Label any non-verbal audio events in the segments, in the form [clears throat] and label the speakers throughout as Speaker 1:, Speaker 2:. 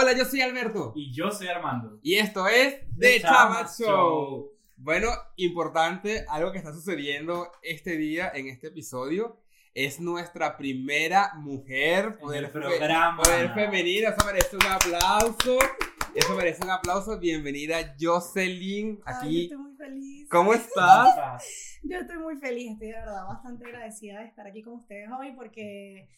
Speaker 1: Hola, yo soy Alberto.
Speaker 2: Y yo soy Armando.
Speaker 1: Y esto es
Speaker 2: The
Speaker 1: The
Speaker 2: Chamat
Speaker 1: Show.
Speaker 2: Show.
Speaker 1: Bueno, importante, algo que está sucediendo este día en este episodio. Es nuestra primera mujer
Speaker 2: En
Speaker 1: poder, fe-
Speaker 2: programa.
Speaker 1: poder femenina. Eso merece un aplauso. Eso merece un aplauso. Bienvenida, Jocelyn,
Speaker 3: Ay, yo
Speaker 1: aquí.
Speaker 3: estoy muy feliz. [laughs]
Speaker 1: ¿Cómo estás?
Speaker 3: Yo estoy muy feliz, estoy de verdad bastante agradecida de estar aquí con ustedes hoy porque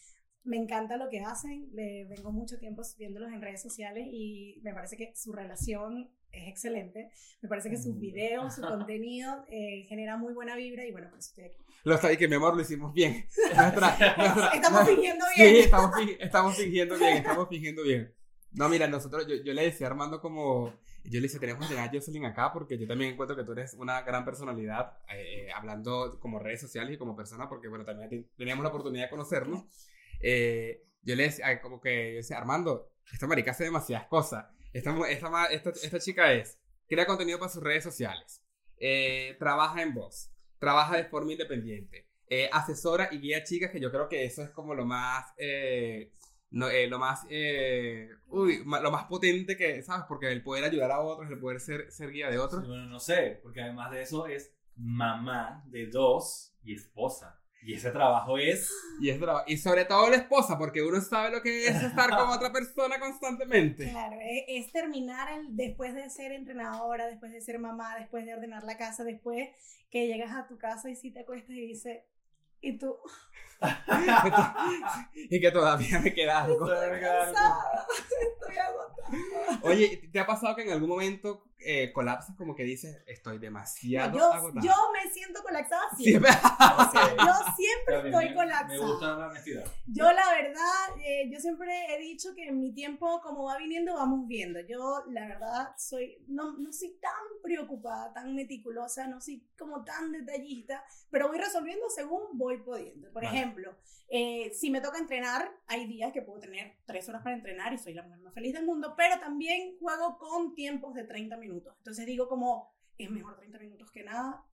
Speaker 3: me encanta lo que hacen. Le vengo mucho tiempo viéndolos en redes sociales y me parece que su relación es excelente. Me parece que sus videos, su [laughs] contenido eh, genera muy buena vibra y bueno, por eso estoy aquí.
Speaker 1: Lo sabéis que mi amor lo hicimos bien. [laughs] Nuestra- nuestra-
Speaker 3: Estamos fingiendo
Speaker 1: Sí,
Speaker 3: bien.
Speaker 1: estamos, fi- estamos fingiendo bien, [laughs] estamos fingiendo bien. No, mira, nosotros, yo, yo le decía a Armando como, yo le decía, tenemos que tener a Jocelyn acá porque yo también encuentro que tú eres una gran personalidad, eh, eh, hablando como redes sociales y como persona, porque bueno, también te- teníamos la oportunidad de conocernos. Eh, yo le decía, como que, yo decía, Armando, esta marica hace demasiadas cosas. Esta, esta, esta, esta chica es, crea contenido para sus redes sociales, eh, trabaja en voz, trabaja de forma independiente, eh, asesora y guía chicas, que yo creo que eso es como lo más, eh, no, eh, lo más, eh, uy, lo más potente que, ¿sabes? Porque el poder ayudar a otros, el poder ser, ser guía de otros.
Speaker 2: Bueno, no sé, porque además de eso es mamá de dos y esposa. Y ese trabajo es.
Speaker 1: Y, es bravo. y sobre todo la esposa, porque uno sabe lo que es estar con otra persona constantemente.
Speaker 3: Claro, e- es, terminar el, después de ser entrenadora, después de ser mamá, después de ordenar la casa, después que llegas a tu casa y si te acuestas y dices, y tú, [laughs]
Speaker 1: y que todavía me queda [laughs] algo.
Speaker 3: estoy cansada, [laughs] estoy agotada.
Speaker 1: Oye, ¿te ha pasado que en algún momento eh, colapsas como que dices, estoy
Speaker 3: No,
Speaker 1: demasiado
Speaker 3: yo,
Speaker 1: agotada?
Speaker 3: yo me siento colapsada siempre.
Speaker 1: Siempre.
Speaker 3: O sea, yo siempre estoy
Speaker 2: me-
Speaker 3: colapsada.
Speaker 2: Me gusta la honestidad.
Speaker 3: Yo la verdad, eh, yo siempre he dicho que en mi tiempo, como va viniendo, vamos viendo. Yo la verdad soy, no, no soy tan preocupada, tan meticulosa, no soy como tan detallista, pero voy resolviendo según voy pudiendo. Por
Speaker 2: Vale.
Speaker 3: ejemplo, eh, si me toca entrenar, hay días que puedo tener tres horas para entrenar y soy la mujer más feliz del mundo, pero también juego con tiempos de 30 minutos. Entonces digo como, es mejor 30 minutos que nada,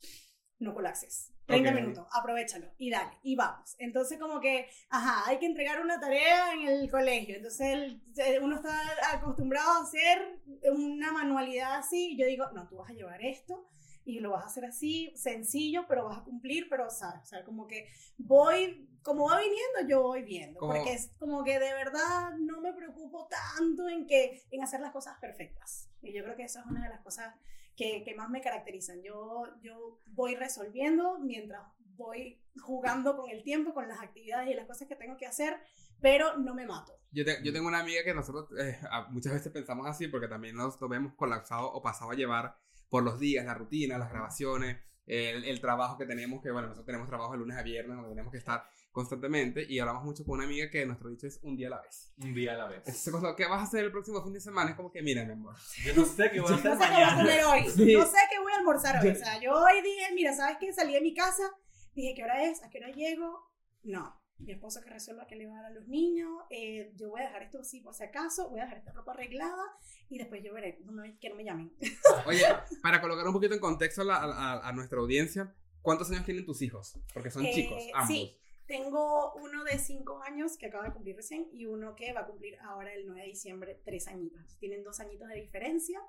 Speaker 3: no colapses. 30
Speaker 1: Ok.
Speaker 3: minutos, aprovechalo y dale, y vamos. Entonces como que, ajá, hay que entregar una tarea en el colegio. Entonces el- se- uno está acostumbrado a hacer una manualidad así. Y yo digo, no, tú vas a llevar esto y lo vas a hacer así, sencillo, pero vas a cumplir, pero sabes, o sea, como que voy, como va viniendo, yo voy viendo.
Speaker 1: Como-
Speaker 3: Porque es como que de verdad no me preocupo tanto en, que, en hacer las cosas perfectas. Y yo creo que eso es una de las cosas que, que más me caracterizan. Yo, yo voy resolviendo mientras voy jugando con el tiempo, con las actividades y las cosas que tengo que hacer, pero no me mato.
Speaker 1: Yo, te- yo tengo una amiga que nosotros eh, muchas veces pensamos así porque también nos, nos vemos colapsados o pasado a llevar por los días, la rutina, las grabaciones, el, el trabajo que tenemos, que bueno, nosotros tenemos trabajo de lunes a viernes donde tenemos que estar constantemente y hablamos mucho con una amiga que nuestro dicho es un día a la vez.
Speaker 2: Un día a la vez.
Speaker 1: Entonces, cuando, ¿qué vas a hacer el próximo fin de semana? Es como que, mira, mi amor.
Speaker 2: Yo no sé qué voy a
Speaker 3: No
Speaker 2: hacer
Speaker 3: sé qué voy a
Speaker 2: mañana.
Speaker 3: comer hoy,
Speaker 1: Sí.
Speaker 3: no sé qué voy a almorzar hoy. O sea, yo hoy dije, mira, ¿sabes qué? Salí de mi casa, dije, ¿qué hora es? ¿A qué hora llego? No. Mi esposo que resuelva qué le va a dar a los niños, eh, yo voy a dejar esto así por si acaso, voy a dejar esta ropa arreglada y después yo veré, no me- que no me llamen. [laughs]
Speaker 1: Oye, para colocar un poquito en contexto a, la- a- a nuestra audiencia, ¿cuántos años tienen tus hijos? Porque son
Speaker 3: Eh,
Speaker 1: chicos, ambos.
Speaker 3: Sí, tengo uno de 5 años que acaba de cumplir recién y uno que va a cumplir ahora el 9 de diciembre 3 añitos. Tienen dos añitos de diferencia.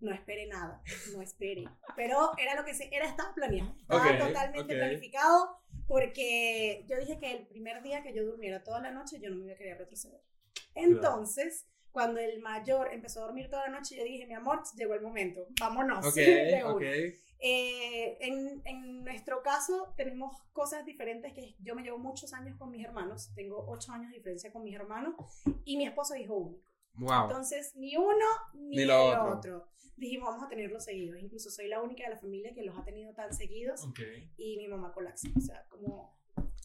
Speaker 3: No espere nada, no espere. Pero era lo que se, era estaba planeado. Estaba totalmente planificado porque yo dije que el primer día que yo durmiera toda la noche yo no me iba a querer retroceder. Entonces, cuando el mayor empezó a dormir toda la noche, yo dije, mi amor, llegó el momento, vámonos.
Speaker 1: Ok, [laughs]
Speaker 3: de una".
Speaker 1: ok.
Speaker 3: Eh, en, en nuestro caso tenemos cosas diferentes que yo me llevo muchos años con mis hermanos, tengo ocho años de diferencia con mis hermanos y mi esposo es hijo único.
Speaker 1: Wow.
Speaker 3: Entonces ni uno ni,
Speaker 1: Ni
Speaker 3: el
Speaker 1: lo
Speaker 3: otro.
Speaker 1: otro.
Speaker 3: Dijimos vamos a tenerlos seguidos, incluso soy la única de la familia que los ha tenido tan seguidos
Speaker 2: Ok.
Speaker 3: y mi mamá colapsa, o sea, como...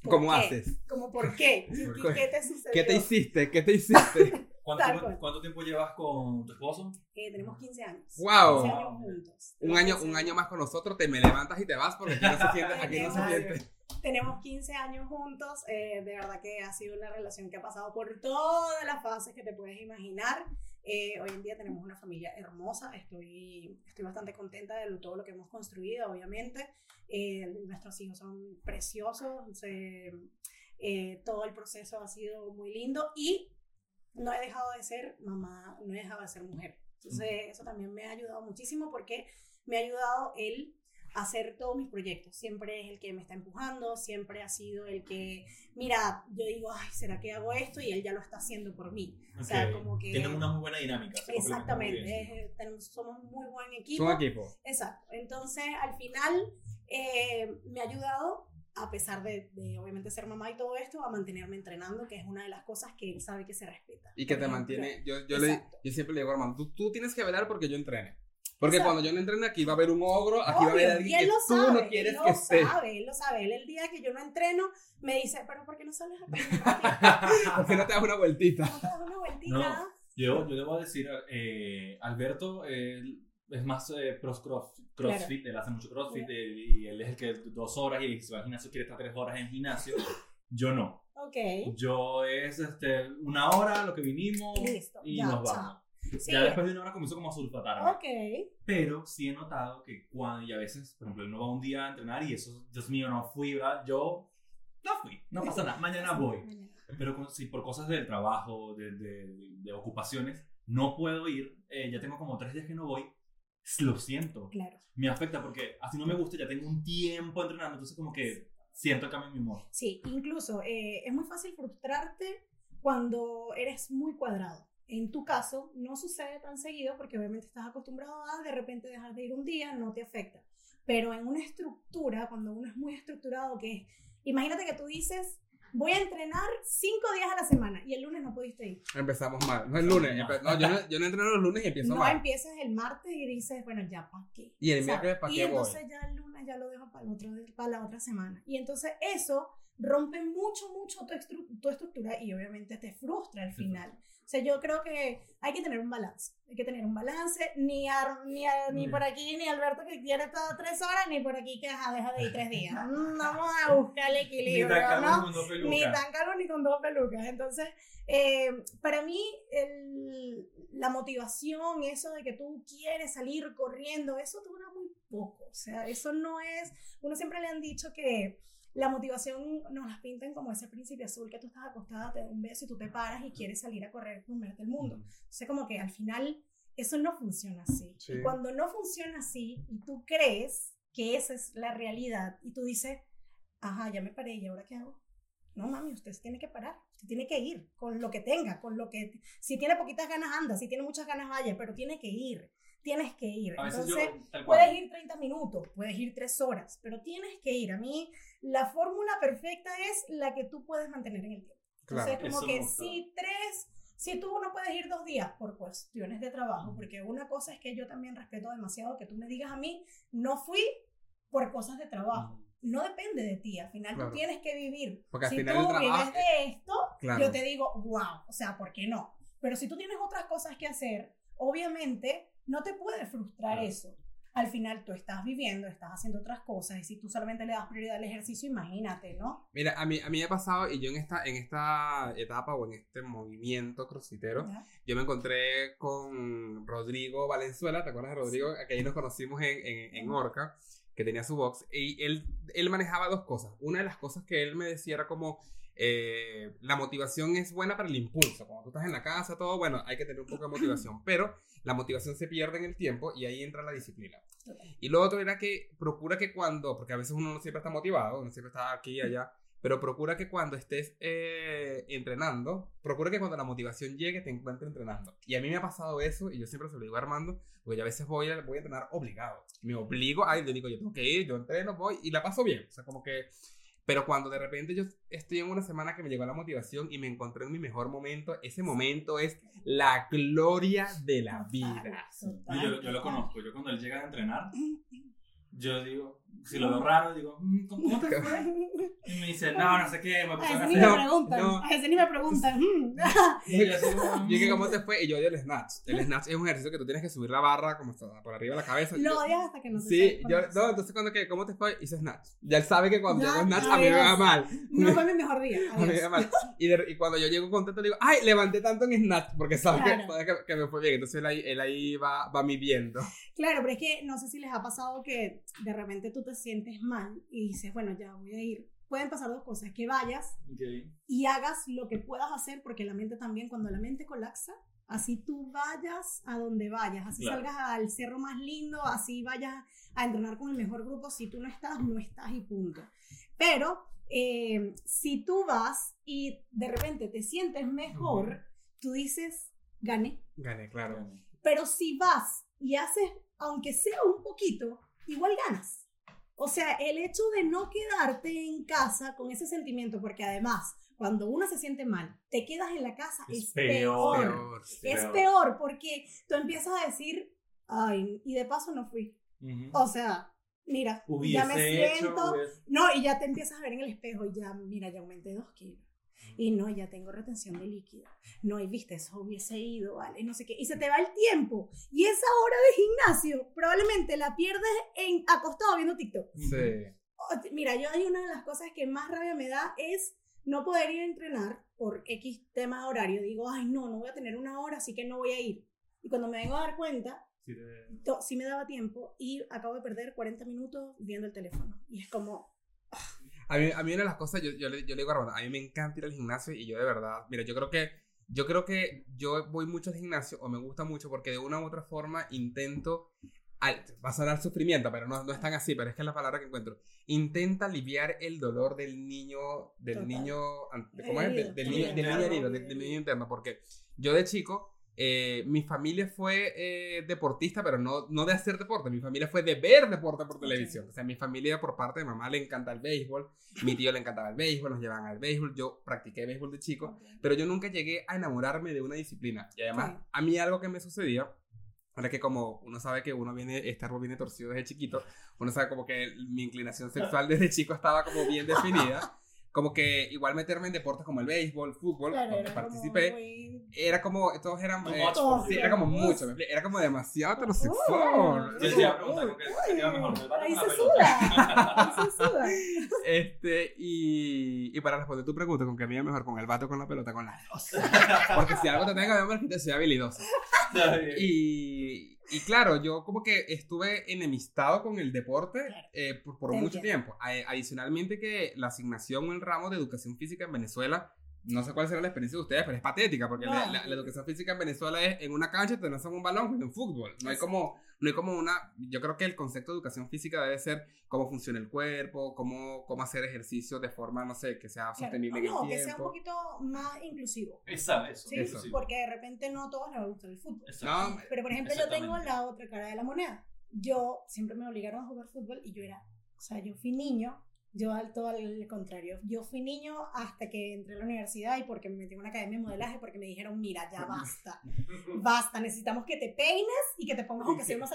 Speaker 3: ¿por
Speaker 1: ¿Cómo
Speaker 3: qué?
Speaker 1: haces?
Speaker 3: Como ¿por qué? [laughs] ¿Qué,
Speaker 1: ¿Por
Speaker 3: qué te sucedió?
Speaker 1: ¿Qué te hiciste? ¿Qué te hiciste? [laughs]
Speaker 2: ¿Cuánto,
Speaker 3: Tal
Speaker 2: tiempo-
Speaker 3: cual.
Speaker 2: cuánto tiempo llevas con tu esposo?
Speaker 3: Eh, tenemos 15 años.
Speaker 1: Wow.
Speaker 3: 15 años juntos.
Speaker 1: un año, un año más con nosotros, te me levantas y te vas porque aquí no se [laughs] siente, aquí no se siente.
Speaker 3: Tenemos 15 años juntos, eh, de verdad que ha sido una relación que ha pasado por todas las fases que te puedes imaginar. Eh, hoy en día tenemos una familia hermosa, estoy, estoy bastante contenta de todo lo que hemos construido, obviamente. Eh, nuestros hijos son preciosos, se- eh, todo el proceso ha sido muy lindo y no he dejado de ser mamá, no he dejado de ser mujer. Entonces, eso también me ha ayudado muchísimo porque me ha ayudado él a hacer todos mis proyectos. Siempre es el que me está empujando, siempre ha sido el que, mira, yo digo, ay, ¿será que hago esto? Y él ya lo está haciendo por mí. O sea, como que...
Speaker 2: Tienen una muy buena dinámica. complementan muy.
Speaker 3: Exactamente, es- tenemos- somos muy buen equipo.
Speaker 1: Son equipo.
Speaker 3: Exacto. Entonces, al final, eh, me ha ayudado, a pesar de, de, obviamente ser mamá y todo esto, a mantenerme entrenando, que es una de las cosas que él sabe que se respeta.
Speaker 1: Y que
Speaker 3: Por
Speaker 1: te
Speaker 3: ejemplo,
Speaker 1: mantiene. Yo, yo, le, yo siempre le digo a Armando, tú, tú tienes que velar porque yo entrene. Porque
Speaker 3: Exacto.
Speaker 1: cuando yo no entrene, aquí va a haber un ogro, aquí va a haber
Speaker 3: Obvio,
Speaker 1: alguien
Speaker 3: y él
Speaker 1: que
Speaker 3: lo
Speaker 1: tú
Speaker 3: sabe,
Speaker 1: no quieres
Speaker 3: él
Speaker 1: que
Speaker 3: lo
Speaker 1: esté.
Speaker 3: sabe, él lo sabe. Él el día que yo no entreno me dice, pero ¿por qué no sales a [laughs] caminar?
Speaker 1: porque no te das una vueltita.
Speaker 3: ¿No te das una vueltita?
Speaker 2: No. Yo, yo debo decir, eh, Alberto él es más eh, pros cross, crossfit, él hace mucho crossfit
Speaker 3: Claro.
Speaker 2: eh, y él es el que dos horas y si va al gimnasio quiere estar tres horas en gimnasio. Yo no.
Speaker 3: Ok.
Speaker 2: Yo es este, una hora lo que vinimos
Speaker 3: Listo,
Speaker 2: y
Speaker 3: ya,
Speaker 2: nos vamos.
Speaker 3: Sí,
Speaker 2: Ya después de una hora comenzó como a sulfatarme.
Speaker 3: ok.
Speaker 2: Pero sí he notado que cuando, y a veces, por ejemplo, él no va un día a entrenar y eso, Dios mío, no fui, ¿verdad? Yo no fui, no pasa nada, mañana [laughs] voy. Pero si por cosas del trabajo, de, de, de ocupaciones, no puedo ir, eh, ya tengo como tres días que no voy, lo siento,
Speaker 3: Claro.
Speaker 2: me afecta porque así no me gusta, ya tengo un tiempo entrenando, entonces como que siento el cambio en mi humor.
Speaker 3: Sí, incluso eh, es muy fácil frustrarte cuando eres muy cuadrado. En tu caso, no sucede tan seguido porque obviamente estás acostumbrado a de repente dejar de ir un día, no te afecta. Pero en una estructura, cuando uno es muy estructurado, que es, imagínate que tú dices, voy a entrenar cinco días a la semana y el lunes no pudiste ir.
Speaker 1: Empezamos mal. No el lunes.
Speaker 2: No.
Speaker 1: No, yo, no, yo no entreno los lunes y empiezo
Speaker 3: no
Speaker 1: mal.
Speaker 3: empiezas el martes y dices, bueno, ya, ¿para qué?
Speaker 1: Y el miércoles, ¿pa'
Speaker 3: Y
Speaker 1: qué voy?
Speaker 3: entonces ya el lunes ya lo dejo para, el otro, para la otra semana. Y entonces eso rompe mucho, mucho tu, estru- tu estructura y obviamente te frustra al final. O sea, yo creo que hay que tener un balance. Hay que tener un balance. Ni, Ar- ni, a- ni por aquí, ni Alberto que quiere todas tres horas, ni por aquí que ajá, deja de ir tres días. [laughs] Mm, Vamos a buscar el
Speaker 2: Ni
Speaker 3: equilibrio,
Speaker 2: tan calvo
Speaker 3: ¿no?
Speaker 2: con dos pelucas.
Speaker 3: Ni tan calvo ni con dos pelucas. Entonces, eh, para mí, el- la motivación, eso de que tú quieres salir corriendo, eso dura muy poco. O sea, eso no es. Uno siempre le han dicho que la motivación nos las pintan como ese príncipe azul que tú estás acostada, te da un beso y tú te paras y quieres salir a correr, comerte el mundo. Sea, como que al final eso no funciona así.
Speaker 1: Sí.
Speaker 3: Y cuando no funciona así y tú crees que esa es la realidad y tú dices, ajá, ya me paré, ¿y ahora qué hago? No, mami, usted se tiene que parar, usted tiene que ir con lo que tenga, con lo que... Si tiene poquitas ganas, anda, si tiene muchas ganas, vaya, pero tiene que ir, tienes que ir. Entonces,
Speaker 2: yo.
Speaker 3: Puedes ir 30 minutos, puedes ir 3 horas, pero tienes que ir. A mí, la fórmula perfecta es la que tú puedes mantener en el tiempo. Entonces,
Speaker 1: Claro.
Speaker 3: como
Speaker 2: Eso me
Speaker 3: que si tres, si tú no puedes ir dos días por cuestiones de trabajo, porque una cosa es que yo también respeto demasiado que tú me digas a mí, no fui por cosas de trabajo. No depende de ti, al final
Speaker 1: Claro.
Speaker 3: tú tienes que vivir.
Speaker 1: Porque al
Speaker 3: si
Speaker 1: final
Speaker 3: tú
Speaker 1: el trabajo-
Speaker 3: vives de esto,
Speaker 1: Claro.
Speaker 3: yo te digo, wow, o sea, ¿por qué no? Pero si tú tienes otras cosas que hacer, obviamente no te puede frustrar eso. Al final tú estás viviendo, estás haciendo otras cosas y si tú solamente le das prioridad al ejercicio, imagínate, ¿no?
Speaker 1: Mira, a mí, a mí me ha pasado, y yo en esta, en esta etapa o en este movimiento crossfitero,
Speaker 3: ¿Ya?
Speaker 1: yo me encontré con Rodrigo Valenzuela, ¿te acuerdas de Rodrigo? Que ahí nos conocimos en, en, en Orca, que tenía su box, y él, él manejaba dos cosas. Una de las cosas que él me decía era como, eh, la motivación es buena para el impulso, cuando tú estás en la casa, todo, bueno, hay que tener un poco de motivación, [laughs] pero la motivación se pierde en el tiempo y ahí entra la disciplina. Y lo otro era que procura que cuando, porque a veces uno no siempre está motivado, uno siempre está aquí y allá, pero procura que cuando estés eh, entrenando, procura que cuando la motivación llegue te encuentre entrenando. Y a mí me ha pasado eso y yo siempre se lo digo a Armando, porque yo a veces voy a, voy a entrenar obligado. Me obligo, ay, yo digo, yo tengo que ir, yo entreno, voy y la paso bien. O sea, como que... Pero cuando de repente yo estoy en una semana que me llegó la motivación y me encontré en mi mejor momento, ese momento es la gloria de la vida.
Speaker 3: Total,
Speaker 2: Yo, yo lo conozco. Yo cuando él llega a entrenar, yo digo, si lo veo raro, digo, "Mm, ¿cómo te fue? Y me dice, no, no sé qué, me
Speaker 3: A ese
Speaker 2: a
Speaker 3: ni me preguntan,
Speaker 1: no.
Speaker 3: a ese ni me preguntan. mm.
Speaker 2: Y yo así como, [laughs]
Speaker 1: Y que cómo te fue, y yo odio el snatch. El snatch es un ejercicio que tú tienes que subir la barra como por arriba de la cabeza.
Speaker 3: Lo odias hasta que no se
Speaker 1: Sí, yo, no, entonces cuando que, ¿cómo te fue? Hice snatch. Ya él sabe que cuando yo hago snatch a mí me va mal.
Speaker 3: No fue mi mejor día. [laughs]
Speaker 1: A mí me va mal. Y, de- y cuando yo llego contento le digo, ay, levanté tanto en snatch, porque sabe, que,
Speaker 3: Claro.
Speaker 1: sabe que, que me fue bien. Entonces él ahí, él ahí va, va midiendo.
Speaker 3: Claro, pero es que no sé si les ha pasado que de repente tú te sientes mal y dices, bueno, ya voy a ir, pueden pasar dos cosas, que vayas y hagas lo que puedas hacer, porque la mente también, cuando la mente colapsa, así tú vayas a donde vayas, así
Speaker 2: Claro.
Speaker 3: salgas al cerro más lindo, así vayas a entrenar con el mejor grupo, si tú no estás, no estás y punto. Pero eh, si tú vas y de repente te sientes mejor, tú dices, gané.
Speaker 1: Gané, claro.
Speaker 3: Pero si vas y haces, aunque sea un poquito, igual ganas. O sea, el hecho de no quedarte en casa con ese sentimiento, porque además, cuando uno se siente mal, te quedas en la casa, es,
Speaker 2: Es
Speaker 3: peor. Es
Speaker 2: Peor.
Speaker 3: peor porque tú empiezas a decir, ay, y de paso no fui. O sea, mira, ya me
Speaker 2: hecho,
Speaker 3: siento, no, y ya te empiezas a ver en el espejo y ya, mira, ya aumenté dos kilos. Y no, ya tengo retención de líquido. No, y viste, eso hubiese ido, ¿vale? No sé qué. Y se te va el tiempo. Y esa hora de gimnasio probablemente la pierdes en acostado viendo TikTok.
Speaker 1: Sí.
Speaker 3: Mira, yo hay una de las cosas que más rabia me da es no poder ir a entrenar por X tema de horario. Digo, ay, no, no voy a tener una hora, así que no voy a ir. Y cuando me vengo a dar cuenta,
Speaker 2: Sí,
Speaker 3: sí me daba tiempo y acabo de perder 40 minutos viendo el teléfono. Y es como,
Speaker 1: A mí, a mí una de las cosas, yo, yo, le, yo le digo a Armando, a mí me encanta ir al gimnasio y yo de verdad, mira, yo creo que yo creo que yo voy mucho al gimnasio o me gusta mucho porque de una u otra forma intento, al- va a sonar sufrimiento, pero no, no es tan así, pero es que es la palabra que encuentro. Intenta aliviar el dolor del niño, del
Speaker 3: Total.
Speaker 1: niño, ¿cómo es? Del, del
Speaker 3: El
Speaker 1: niño, del niño herido, del, del niño interno, porque yo de chico, eh, mi familia fue eh, deportista, pero no, no de hacer deporte, mi familia fue de ver deporte por televisión. O sea, mi familia por parte de mamá le encanta el béisbol, mi tío le encantaba el béisbol, nos llevaban al béisbol, yo practiqué béisbol de chico, pero yo nunca llegué a enamorarme de una disciplina. Y además,
Speaker 3: Claro.
Speaker 1: a mí algo que me sucedía era que como uno sabe que uno viene, este árbol viene torcido desde chiquito, uno sabe como que mi inclinación sexual desde chico estaba como bien definida, como que igual meterme en deportes como el béisbol, fútbol,
Speaker 3: claro,
Speaker 1: donde
Speaker 3: era como
Speaker 1: participé,
Speaker 3: muy-
Speaker 1: era como, todos eran, eh,
Speaker 2: for
Speaker 1: sí, era como mucho, era como demasiado heterosexual.
Speaker 2: Yo te iba a preguntar, ¿con qué se queda mejor? ¿Con el bate o
Speaker 3: Ahí se suda. Ahí se suda.
Speaker 1: Este, y, y para responder tu pregunta, ¿con qué me iba mejor? ¿Con el vato con la pelota? Con las dos. [laughs] Porque si algo te tenga que ver, es que te soy habilidoso. Y, y claro, yo como que estuve enemistado con el deporte eh, por, por mucho tiempo. Adicionalmente que la asignación en el ramo de educación física en Venezuela, no sé cuál será la experiencia de ustedes, pero es patética, porque la,
Speaker 3: No.
Speaker 1: la- la educación física en Venezuela es en una cancha te lanzan un balón en fútbol. No hay como, no hay como una, yo creo que el concepto de educación física debe ser cómo funciona el cuerpo, cómo, cómo hacer ejercicio de forma, no sé, que sea
Speaker 3: Claro.
Speaker 1: sostenible en
Speaker 3: No,
Speaker 1: el
Speaker 3: que sea un
Speaker 1: tiempo.
Speaker 3: poquito más inclusivo.
Speaker 2: Esa, eso.
Speaker 3: ¿sí?
Speaker 1: Eso.
Speaker 3: Porque de repente no a todos les gusta el fútbol.
Speaker 2: Exacto.
Speaker 1: No,
Speaker 3: Pero por ejemplo, yo tengo la otra cara de la moneda. Yo siempre me obligaron a jugar fútbol y yo era, o sea, yo fui niño, yo al todo al contrario. Yo fui niño hasta que entré a la universidad y porque me metí en una academia de modelaje porque me dijeron, mira, ya basta, basta, necesitamos que te peines y que te pongas aunque sea unos.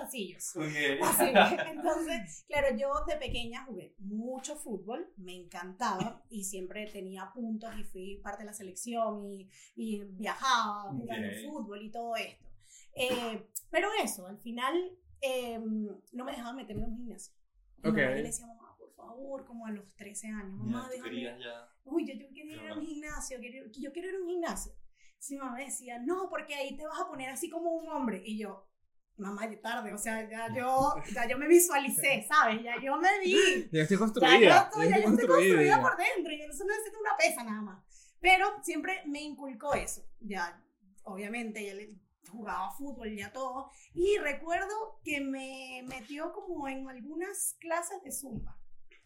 Speaker 3: Así, entonces, claro, yo de pequeña jugué mucho fútbol, me encantaba y siempre tenía puntos y fui parte de la selección y, y viajaba jugando
Speaker 2: Ok.
Speaker 3: fútbol y todo esto. Eh, pero eso, al final eh, no me dejaba meterme en un gimnasio. Mi
Speaker 1: Ok.
Speaker 3: Favor, como a los 13 años, mamá,
Speaker 2: Ya,
Speaker 3: déjame.
Speaker 2: ya.
Speaker 3: Uy, yo, yo quería ir a un gimnasio, quiero- yo quiero ir a un gimnasio. Sí, mamá decía, no, porque ahí te vas a poner así como un hombre. Y yo, mamá, ya tarde, o sea, ya yo, ya yo me visualicé, [laughs] ¿sabes? Ya yo me vi.
Speaker 1: Ya estoy
Speaker 3: Ya
Speaker 1: construida.
Speaker 3: yo estoy, ya yo estoy construida
Speaker 1: ya.
Speaker 3: por dentro. Yo no necesito una pesa nada más. Pero siempre me inculcó eso. Ya, obviamente, ya le jugaba fútbol ya todo. Y recuerdo que me metió como en algunas clases de zumba.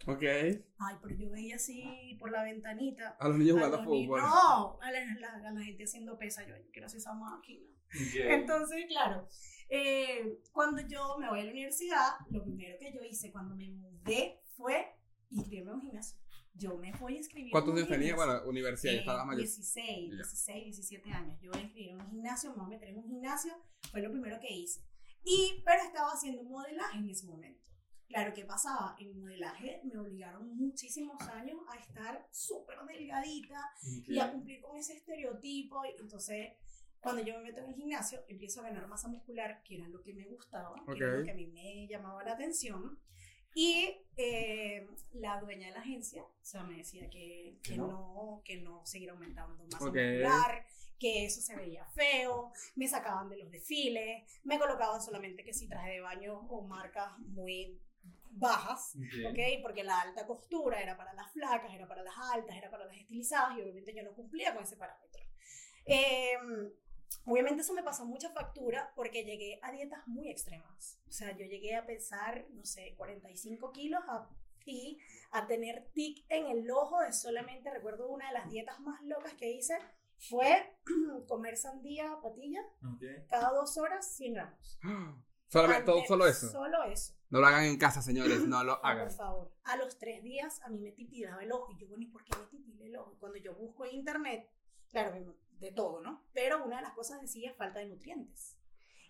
Speaker 1: Ok.
Speaker 3: Ay, pero yo veía así por la ventanita.
Speaker 1: A los niños
Speaker 3: a
Speaker 1: jugando fútbol.
Speaker 3: No, a la, la- a la gente haciendo pesa. Yo, yo quiero hacer esa máquina. Entonces, claro, eh, cuando yo me voy a la universidad, lo primero que yo hice cuando me mudé fue inscribirme a un gimnasio. Yo me voy a inscribir.
Speaker 1: ¿Cuántos años tenía?
Speaker 3: gimnasio.
Speaker 1: Bueno, universidad, ya
Speaker 3: Eh,
Speaker 1: estaba mayor.
Speaker 3: 16,
Speaker 1: Ya.
Speaker 3: 16, 17 años. Yo voy a inscribir en un gimnasio, me voy a meter en un gimnasio, fue lo primero que hice. Y, pero estaba haciendo modelaje en ese momento. Claro, ¿qué pasaba? En modelaje me obligaron muchísimos años a estar súper delgadita
Speaker 2: Ok.
Speaker 3: y a cumplir con ese estereotipo. Y entonces, cuando yo me meto en el gimnasio, empiezo a ganar masa muscular, que era lo que me gustaba, que era lo que a mí me llamaba la atención. Y eh, la dueña de la agencia, o sea, me decía que, que no.
Speaker 2: no.
Speaker 3: que no seguir aumentando masa
Speaker 1: Ok.
Speaker 3: muscular, que eso se veía feo, me sacaban de los desfiles, me colocaban solamente que si traje de baño o marcas muy bajas,
Speaker 2: Ok.
Speaker 3: ¿ok? Porque la alta costura era para las flacas, era para las altas, era para las estilizadas y obviamente yo no cumplía con ese parámetro. Eh, obviamente eso me pasó mucha factura porque llegué a dietas muy extremas. O sea, yo llegué a pesar, no sé, 45 kilos a- y a tener tic en el ojo de solamente, recuerdo una de las dietas más locas que hice fue [clears throat] comer sandía patilla
Speaker 2: Ok.
Speaker 3: cada dos horas 100 gramos. [gasps]
Speaker 1: Solamente, todo, solo eso.
Speaker 3: Solo eso.
Speaker 1: No lo hagan en casa, señores, no lo
Speaker 3: Por
Speaker 1: hagan.
Speaker 3: favor. A los tres días a mí me titilaba el ojo. Y yo, bueno, ¿y por qué me titila el ojo? Cuando yo busco en internet, claro, de todo, ¿no? Pero una de las cosas decía falta de nutrientes.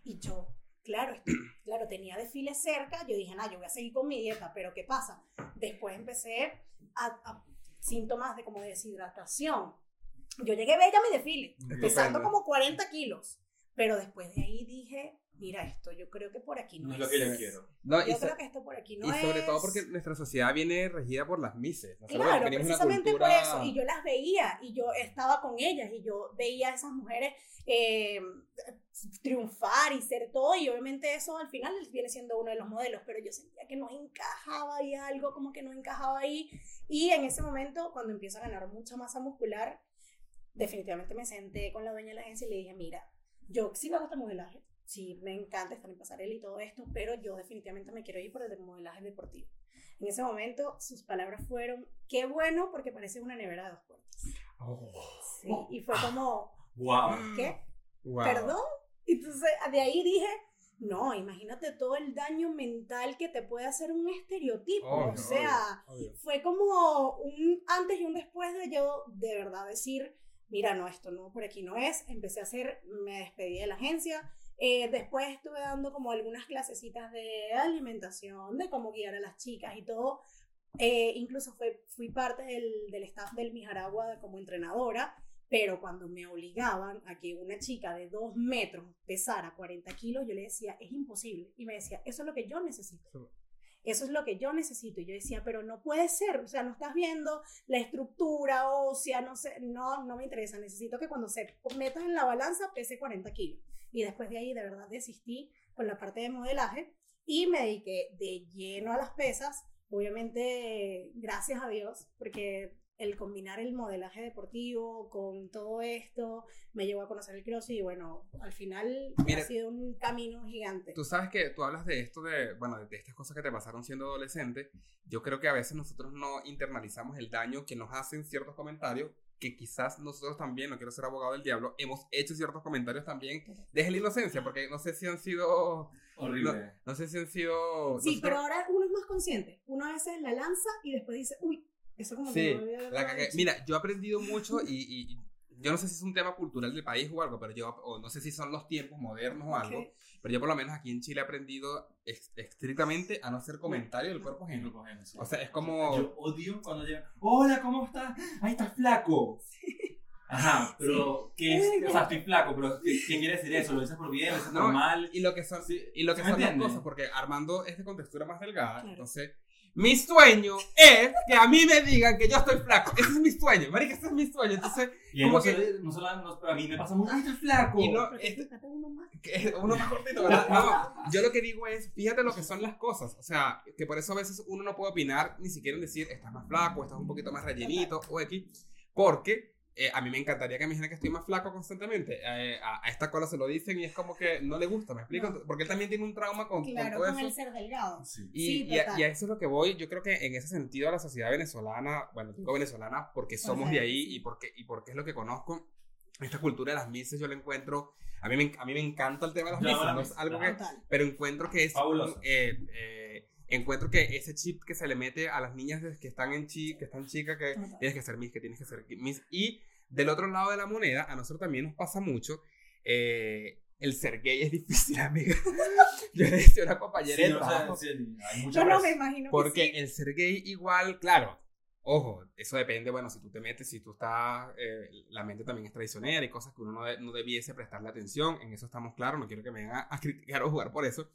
Speaker 3: Y yo, claro, esto- [clears throat] claro, tenía desfile cerca. Yo dije, nah, yo voy a seguir con mi dieta. Pero ¿qué pasa? Después empecé a, a síntomas de como deshidratación. Yo llegué bella a mi desfile, pesando como 40 kilos. Pero después de ahí dije, mira esto, yo creo que por aquí no,
Speaker 2: No es lo que yo quiero.
Speaker 1: No, y,
Speaker 3: Yo creo que esto por aquí no
Speaker 1: y sobre
Speaker 3: es.
Speaker 1: todo porque nuestra sociedad viene regida por las mises. Nosotros
Speaker 3: Claro,
Speaker 1: una
Speaker 3: precisamente por
Speaker 1: cultura-
Speaker 3: eso. Y yo las veía y yo estaba con ellas y yo veía a esas mujeres eh, triunfar y ser todo. Y obviamente eso al final viene siendo uno de los modelos, pero yo sentía que no encajaba ahí algo, como que no encajaba ahí. Y en ese momento, cuando empiezo a ganar mucha masa muscular, definitivamente me senté con la dueña de la agencia y le dije, mira, yo sí me gusta el modelaje, sí me encanta estar en pasarela y todo esto, pero yo definitivamente me quiero ir por el modelaje deportivo. En ese momento sus palabras fueron, qué bueno porque parece una nevera de dos puertas.
Speaker 1: Oh,
Speaker 3: Sí, y fue como,
Speaker 2: Wow.
Speaker 3: ¿qué?
Speaker 1: wow.
Speaker 3: ¿Perdón? Entonces de ahí dije, no, imagínate todo el daño mental que te puede hacer un estereotipo.
Speaker 1: Obvio,
Speaker 3: o sea,
Speaker 1: obvio, obvio.
Speaker 3: fue como un antes y un después de yo de verdad decir, mira, no, esto no, por aquí no es. Empecé a hacer, me despedí de la agencia. Eh, después estuve dando como algunas clasecitas de alimentación, de cómo guiar a las chicas y todo. Eh, incluso fue, fui parte del, del staff del Mijaragua como entrenadora, pero cuando me obligaban a que una chica de dos metros pesara 40 kilos, yo le decía, es imposible. Y me decía, eso es lo que yo necesito. Eso es lo que yo necesito. Y yo decía, pero no puede ser. O sea, no estás viendo la estructura ósea, no sé, no, no me interesa. Necesito que cuando se metas en la balanza pese 40 kilos. Y después de ahí, de verdad, desistí con la parte de modelaje y me dediqué de lleno a las pesas. Obviamente, gracias a Dios, porque el combinar el modelaje deportivo con todo esto me llevó a conocer el crossfit y bueno, al final
Speaker 1: Mira,
Speaker 3: ha sido un camino gigante.
Speaker 1: Tú sabes que tú hablas de esto, de, bueno, de, de estas cosas que te pasaron siendo adolescente. Yo creo que a veces nosotros no internalizamos el daño que nos hacen ciertos comentarios, que quizás nosotros también, no quiero ser abogado del diablo, hemos hecho ciertos comentarios también desde la inocencia, porque no sé si han sido,
Speaker 2: Horrible.
Speaker 1: no sé si han sido...
Speaker 3: Sí,
Speaker 1: nosotros-
Speaker 3: pero ahora uno es más consciente. Uno a veces la lanza y después dice, uy, eso como
Speaker 1: Sí,
Speaker 3: que no haberlo
Speaker 1: la cagué.
Speaker 3: hecho".
Speaker 1: Mira, yo he aprendido mucho y, y- y yo no sé si es un tema cultural del país o algo, pero yo, o no sé si son los tiempos modernos o algo. Pero yo por lo menos aquí en Chile he aprendido estrictamente a no hacer comentarios del cuerpo ajeno.
Speaker 2: Sí.
Speaker 1: O sea, es como...
Speaker 2: Yo odio cuando llegan. Hola, ¿cómo estás? Ahí estás flaco. Ajá, pero ¿qué es? O sea, estoy flaco, pero ¿qué, qué quiere decir eso? ¿Lo dices por bien? ¿Lo dices
Speaker 1: No,
Speaker 2: normal?
Speaker 1: Y lo que son,
Speaker 2: Sí,
Speaker 1: y lo que
Speaker 2: ¿se
Speaker 1: son las cosas, porque Armando es de contextura más delgada,
Speaker 3: Claro.
Speaker 1: entonces... Mi sueño es que a mí me digan que yo estoy flaco. Ese es mi sueño, marica, ese es mi sueño. Entonces,
Speaker 2: Y
Speaker 1: como
Speaker 2: no,
Speaker 1: que-
Speaker 2: solo, no solo no, pero a mí me pasa mucho. ¡Ay, estás flaco!
Speaker 1: y no, este-
Speaker 3: uno más.
Speaker 1: que uno más cortito, ¿verdad? No, yo lo que digo es, fíjate lo que son las cosas. O sea, que por eso a veces uno no puede opinar ni siquiera en decir, estás más flaco, estás un poquito más rellenito o X, porque eh, a mí me encantaría que me dijeran que estoy más flaco constantemente. Eh, a, a esta cola se lo dicen y es como que no le gusta, ¿me explico?
Speaker 3: No.
Speaker 1: Porque él también tiene un trauma con, con
Speaker 3: Claro,
Speaker 1: todo
Speaker 3: con
Speaker 1: eso.
Speaker 3: el ser delgado.
Speaker 2: Sí.
Speaker 1: Y,
Speaker 3: Sí,
Speaker 1: y a, y a eso es lo que voy. Yo creo que en ese sentido la sociedad venezolana, bueno, digo venezolana porque
Speaker 3: Por
Speaker 1: somos de
Speaker 3: ser,
Speaker 1: ahí y porque, y porque es lo que conozco. Esta cultura de las mises yo la encuentro, a mí me, a mí me encanta el tema de las mises,
Speaker 2: las
Speaker 1: no es algo que, pero encuentro que es,
Speaker 2: Fabuloso.
Speaker 1: eh, eh, encuentro que ese chip que se le mete a las niñas que están en chi, que están chicas, que
Speaker 3: Total.
Speaker 1: tienes que ser Miss, que tienes que ser Miss. Y del otro lado de la moneda, a nosotros también nos pasa mucho. eh, el ser gay es difícil, [laughs] amiga. Yo le decía a una compañera
Speaker 2: Sí,
Speaker 1: de
Speaker 2: no, o sea,
Speaker 1: trabajo,
Speaker 2: sí, hay mucha
Speaker 3: Yo no me imagino que
Speaker 1: porque
Speaker 3: sí.
Speaker 1: el ser gay igual, claro, ojo, eso depende, bueno, si tú te metes, si tú estás, eh, la mente también es traicionera y cosas que uno no, de- no debiese prestarle atención, en eso estamos claros, no quiero que me vengan a, a criticar o jugar por eso,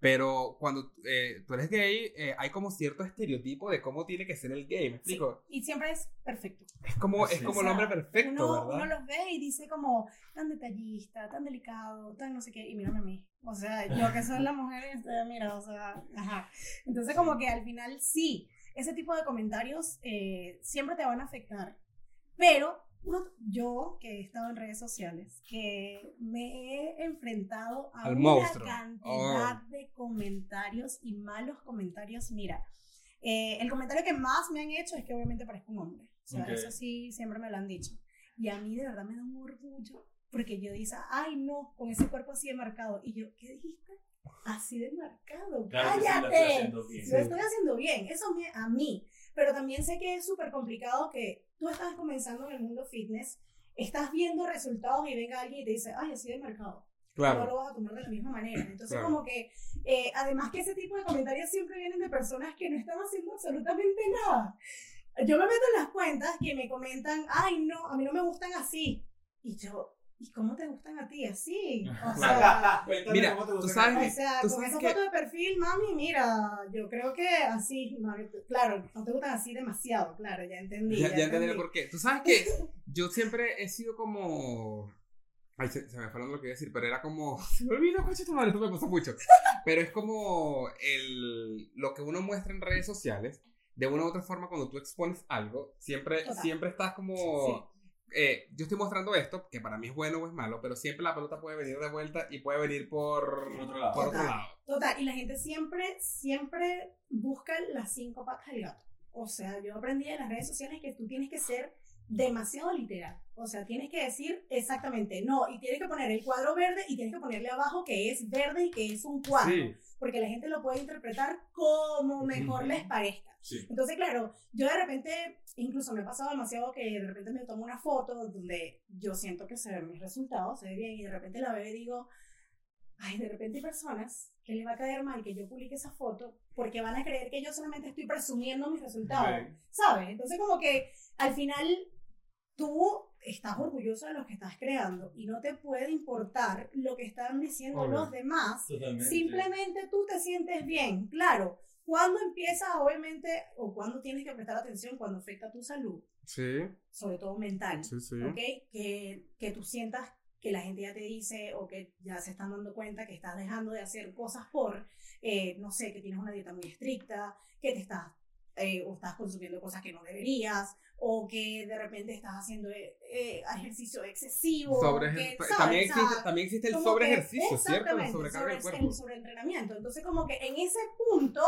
Speaker 1: Pero cuando eh, tú eres gay, eh, hay como cierto estereotipo de cómo tiene que ser el gay, ¿me explico?
Speaker 3: Y siempre es perfecto.
Speaker 1: Es como, es
Speaker 2: Sí.
Speaker 1: como
Speaker 3: O
Speaker 1: el
Speaker 3: sea,
Speaker 1: hombre perfecto,
Speaker 3: uno,
Speaker 1: ¿verdad?
Speaker 3: uno los ve y dice como tan detallista, tan delicado, tan no sé qué, y mírame a mí. O sea, yo que soy la mujer, este, mira, o sea, ajá. Entonces como que al final sí, ese tipo de comentarios eh, siempre te van a afectar. Pero uno, yo que he estado en redes sociales, que me he enfrentado a
Speaker 1: Al
Speaker 3: una
Speaker 1: monstruo.
Speaker 3: cantidad de comentarios y malos comentarios, mira. eh, el comentario que más me han hecho es que obviamente parezco un hombre. O sea,
Speaker 2: Ok.
Speaker 3: eso sí, siempre me lo han dicho. Y a mí de verdad me da un orgullo porque yo dice, ay no, con ese cuerpo así de marcado. Y yo, ¿qué dijiste? Así de marcado.
Speaker 2: Claro sí,
Speaker 3: ¡Cállate!
Speaker 2: bien.
Speaker 3: Lo estoy haciendo bien. Eso me, a mí. Pero también sé que es súper complicado que tú estás comenzando en el mundo fitness, estás viendo resultados y venga alguien y te dice, ay, así de marcado no
Speaker 1: Claro.
Speaker 3: lo vas a tomar de la misma manera. Entonces,
Speaker 1: Claro.
Speaker 3: como que, eh, además que ese tipo de comentarios siempre vienen de personas que no están haciendo absolutamente nada. Yo me meto en las cuentas que me comentan, ay, no, a mí no me gustan así. Y yo, ¿y cómo te gustan a ti así? O [laughs] sea,
Speaker 2: Cuéntame
Speaker 1: Mira,
Speaker 2: cómo te
Speaker 1: tú
Speaker 2: gusta
Speaker 1: sabes-
Speaker 2: que-
Speaker 3: o sea,
Speaker 1: Tú
Speaker 3: con
Speaker 1: sabes
Speaker 3: esa
Speaker 1: que-
Speaker 3: foto de perfil, mami, mira, yo creo que así, mami, claro, no te gustan así demasiado, claro, ya entendí.
Speaker 1: Ya, ya entendí
Speaker 3: entendí.
Speaker 1: por qué. Tú sabes que yo siempre he sido como. Ay, se, se me fue lo que iba a decir, pero era como. [laughs] Se me olvidó, coche, tu madre, esto me pasa mucho. Pero es como el, lo que uno muestra en redes sociales. De una u otra forma, cuando tú expones algo, siempre,
Speaker 3: Total.
Speaker 1: siempre estás como. Eh, yo estoy mostrando esto, que para mí es bueno o es malo, pero siempre la pelota puede venir de vuelta y puede venir por,
Speaker 2: Por otro lado.
Speaker 1: por otro
Speaker 3: Total.
Speaker 1: lado.
Speaker 3: Total, y la gente siempre, siempre busca las cinco patas del gato. O sea, yo aprendí en las redes sociales que tú tienes que ser demasiado literal. O sea, tienes que decir exactamente, no, y tienes que poner el cuadro verde y tienes que ponerle abajo que es verde y que es un cuadro.
Speaker 1: Sí.
Speaker 3: Porque la gente lo puede interpretar como mejor les parezca.
Speaker 2: Sí.
Speaker 3: Entonces, claro, yo de repente, incluso me ha pasado demasiado que de repente me tomo una foto donde yo siento que se ven mis resultados, se ve bien, y de repente la veo y digo, ay, de repente hay personas que les va a caer mal que yo publique esa foto porque van a creer que yo solamente estoy presumiendo mis resultados,
Speaker 2: Ok.
Speaker 3: ¿sabes? Entonces, como que al final tú estás orgulloso de lo que estás creando y no te puede importar lo que están diciendo
Speaker 1: Obvio.
Speaker 3: los demás
Speaker 2: Totalmente.
Speaker 3: Simplemente tú te sientes bien, claro. Cuando empiezas, obviamente, o cuando tienes que prestar atención, cuando afecta tu salud,
Speaker 1: Sí,
Speaker 3: sobre todo mental,
Speaker 1: sí, sí.
Speaker 3: ¿ok? Que, que tú sientas que la gente ya te dice o que ya se están dando cuenta que estás dejando de hacer cosas por, eh, no sé, que tienes una dieta muy estricta, que te estás, eh, o estás consumiendo cosas que no deberías, o que de repente estás haciendo eh, eh, ejercicio excesivo.
Speaker 1: Sobre,
Speaker 3: que,
Speaker 1: ta-
Speaker 3: ¿sabes?
Speaker 1: también, existe, también existe el sobre ejercicio, ¿cierto? El sobrecarga del cuerpo.
Speaker 3: El sobreentrenamiento. Entonces, como que en ese punto,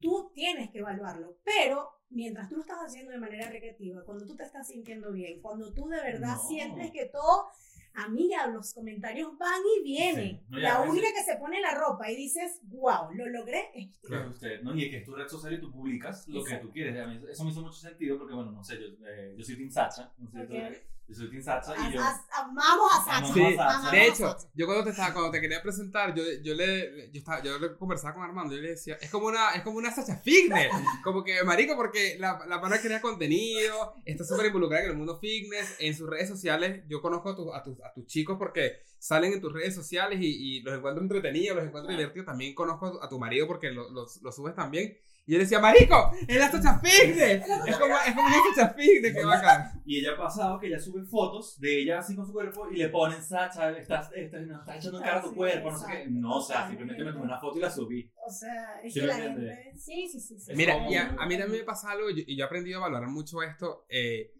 Speaker 3: tú tienes que evaluarlo. Pero mientras tú lo estás haciendo de manera recreativa, cuando tú te estás sintiendo bien, cuando tú de verdad
Speaker 2: No.
Speaker 3: sientes que todo. Amiga, los comentarios van y vienen.
Speaker 2: Sí. No, ya,
Speaker 3: la única que se pone la ropa y dices, wow, lo logré. es usted".
Speaker 2: Claro, usted, ¿no? Y que es tu red social y tú publicas lo que tú quieres. Eso me hizo mucho sentido porque, bueno, no sé, yo, eh, yo soy Team Sacha. No sé,
Speaker 3: Ok.
Speaker 2: tú- yo soy Team Sacha y yo...
Speaker 3: as- amamos a Sacha.
Speaker 1: Sí,
Speaker 3: amamos
Speaker 1: de hecho,
Speaker 3: Sacha.
Speaker 1: yo cuando te estaba, cuando te quería presentar, yo, yo le, yo estaba, yo le conversaba con Armando y le decía, es como una, es como una Sacha Fitness, como que marico, porque la, la pana crea contenido, está súper involucrada en el mundo fitness, en sus redes sociales, yo conozco a, tu- a, tus, a tus chicos porque salen en tus redes sociales y, y los encuentro entretenidos, los encuentro divertidos, también conozco a tu, marido porque lo, los- lo subes también, y yo le decía, marico, es la Sacha Fitness, es como, es como una Sacha Fitness, que bacán.
Speaker 2: Y ella ha pasado que ella sube fotos de ella así con su cuerpo y le ponen Sacha, estás, estás, no, estás echando cara a tu cuerpo, no sé qué. No, o sea, simplemente me tomé una foto y la subí.
Speaker 3: O sea, es que la gente. Sí, sí, sí. sí.
Speaker 1: Mira, y a, a mí también me pasa algo, y yo, y yo he aprendido a valorar mucho esto, eh,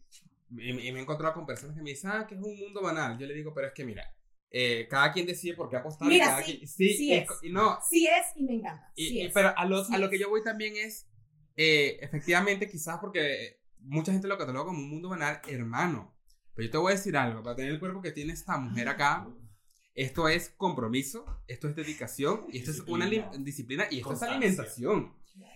Speaker 1: y, y me he encontrado con personas que me dicen, ah, que es un mundo banal. Yo le digo, pero es que mira, eh, cada quien decide por qué apostar.
Speaker 3: Mira,
Speaker 1: cada
Speaker 3: sí,
Speaker 1: quien- sí,
Speaker 3: sí
Speaker 1: y-
Speaker 3: es.
Speaker 1: y no,
Speaker 3: Sí es y me encanta.
Speaker 1: y-
Speaker 3: sí
Speaker 1: y-
Speaker 3: es.
Speaker 1: pero a lo,
Speaker 3: Sí
Speaker 1: a lo que
Speaker 3: es.
Speaker 1: yo voy también es, eh, efectivamente, quizás porque mucha gente lo cataloga como un mundo banal, hermano. Pero yo te voy a decir algo, para tener el cuerpo que tiene esta mujer acá, esto es compromiso, esto es dedicación, [laughs] y esto es una li-
Speaker 2: Disciplina.
Speaker 1: disciplina, y esto
Speaker 2: Constancia.
Speaker 1: es alimentación.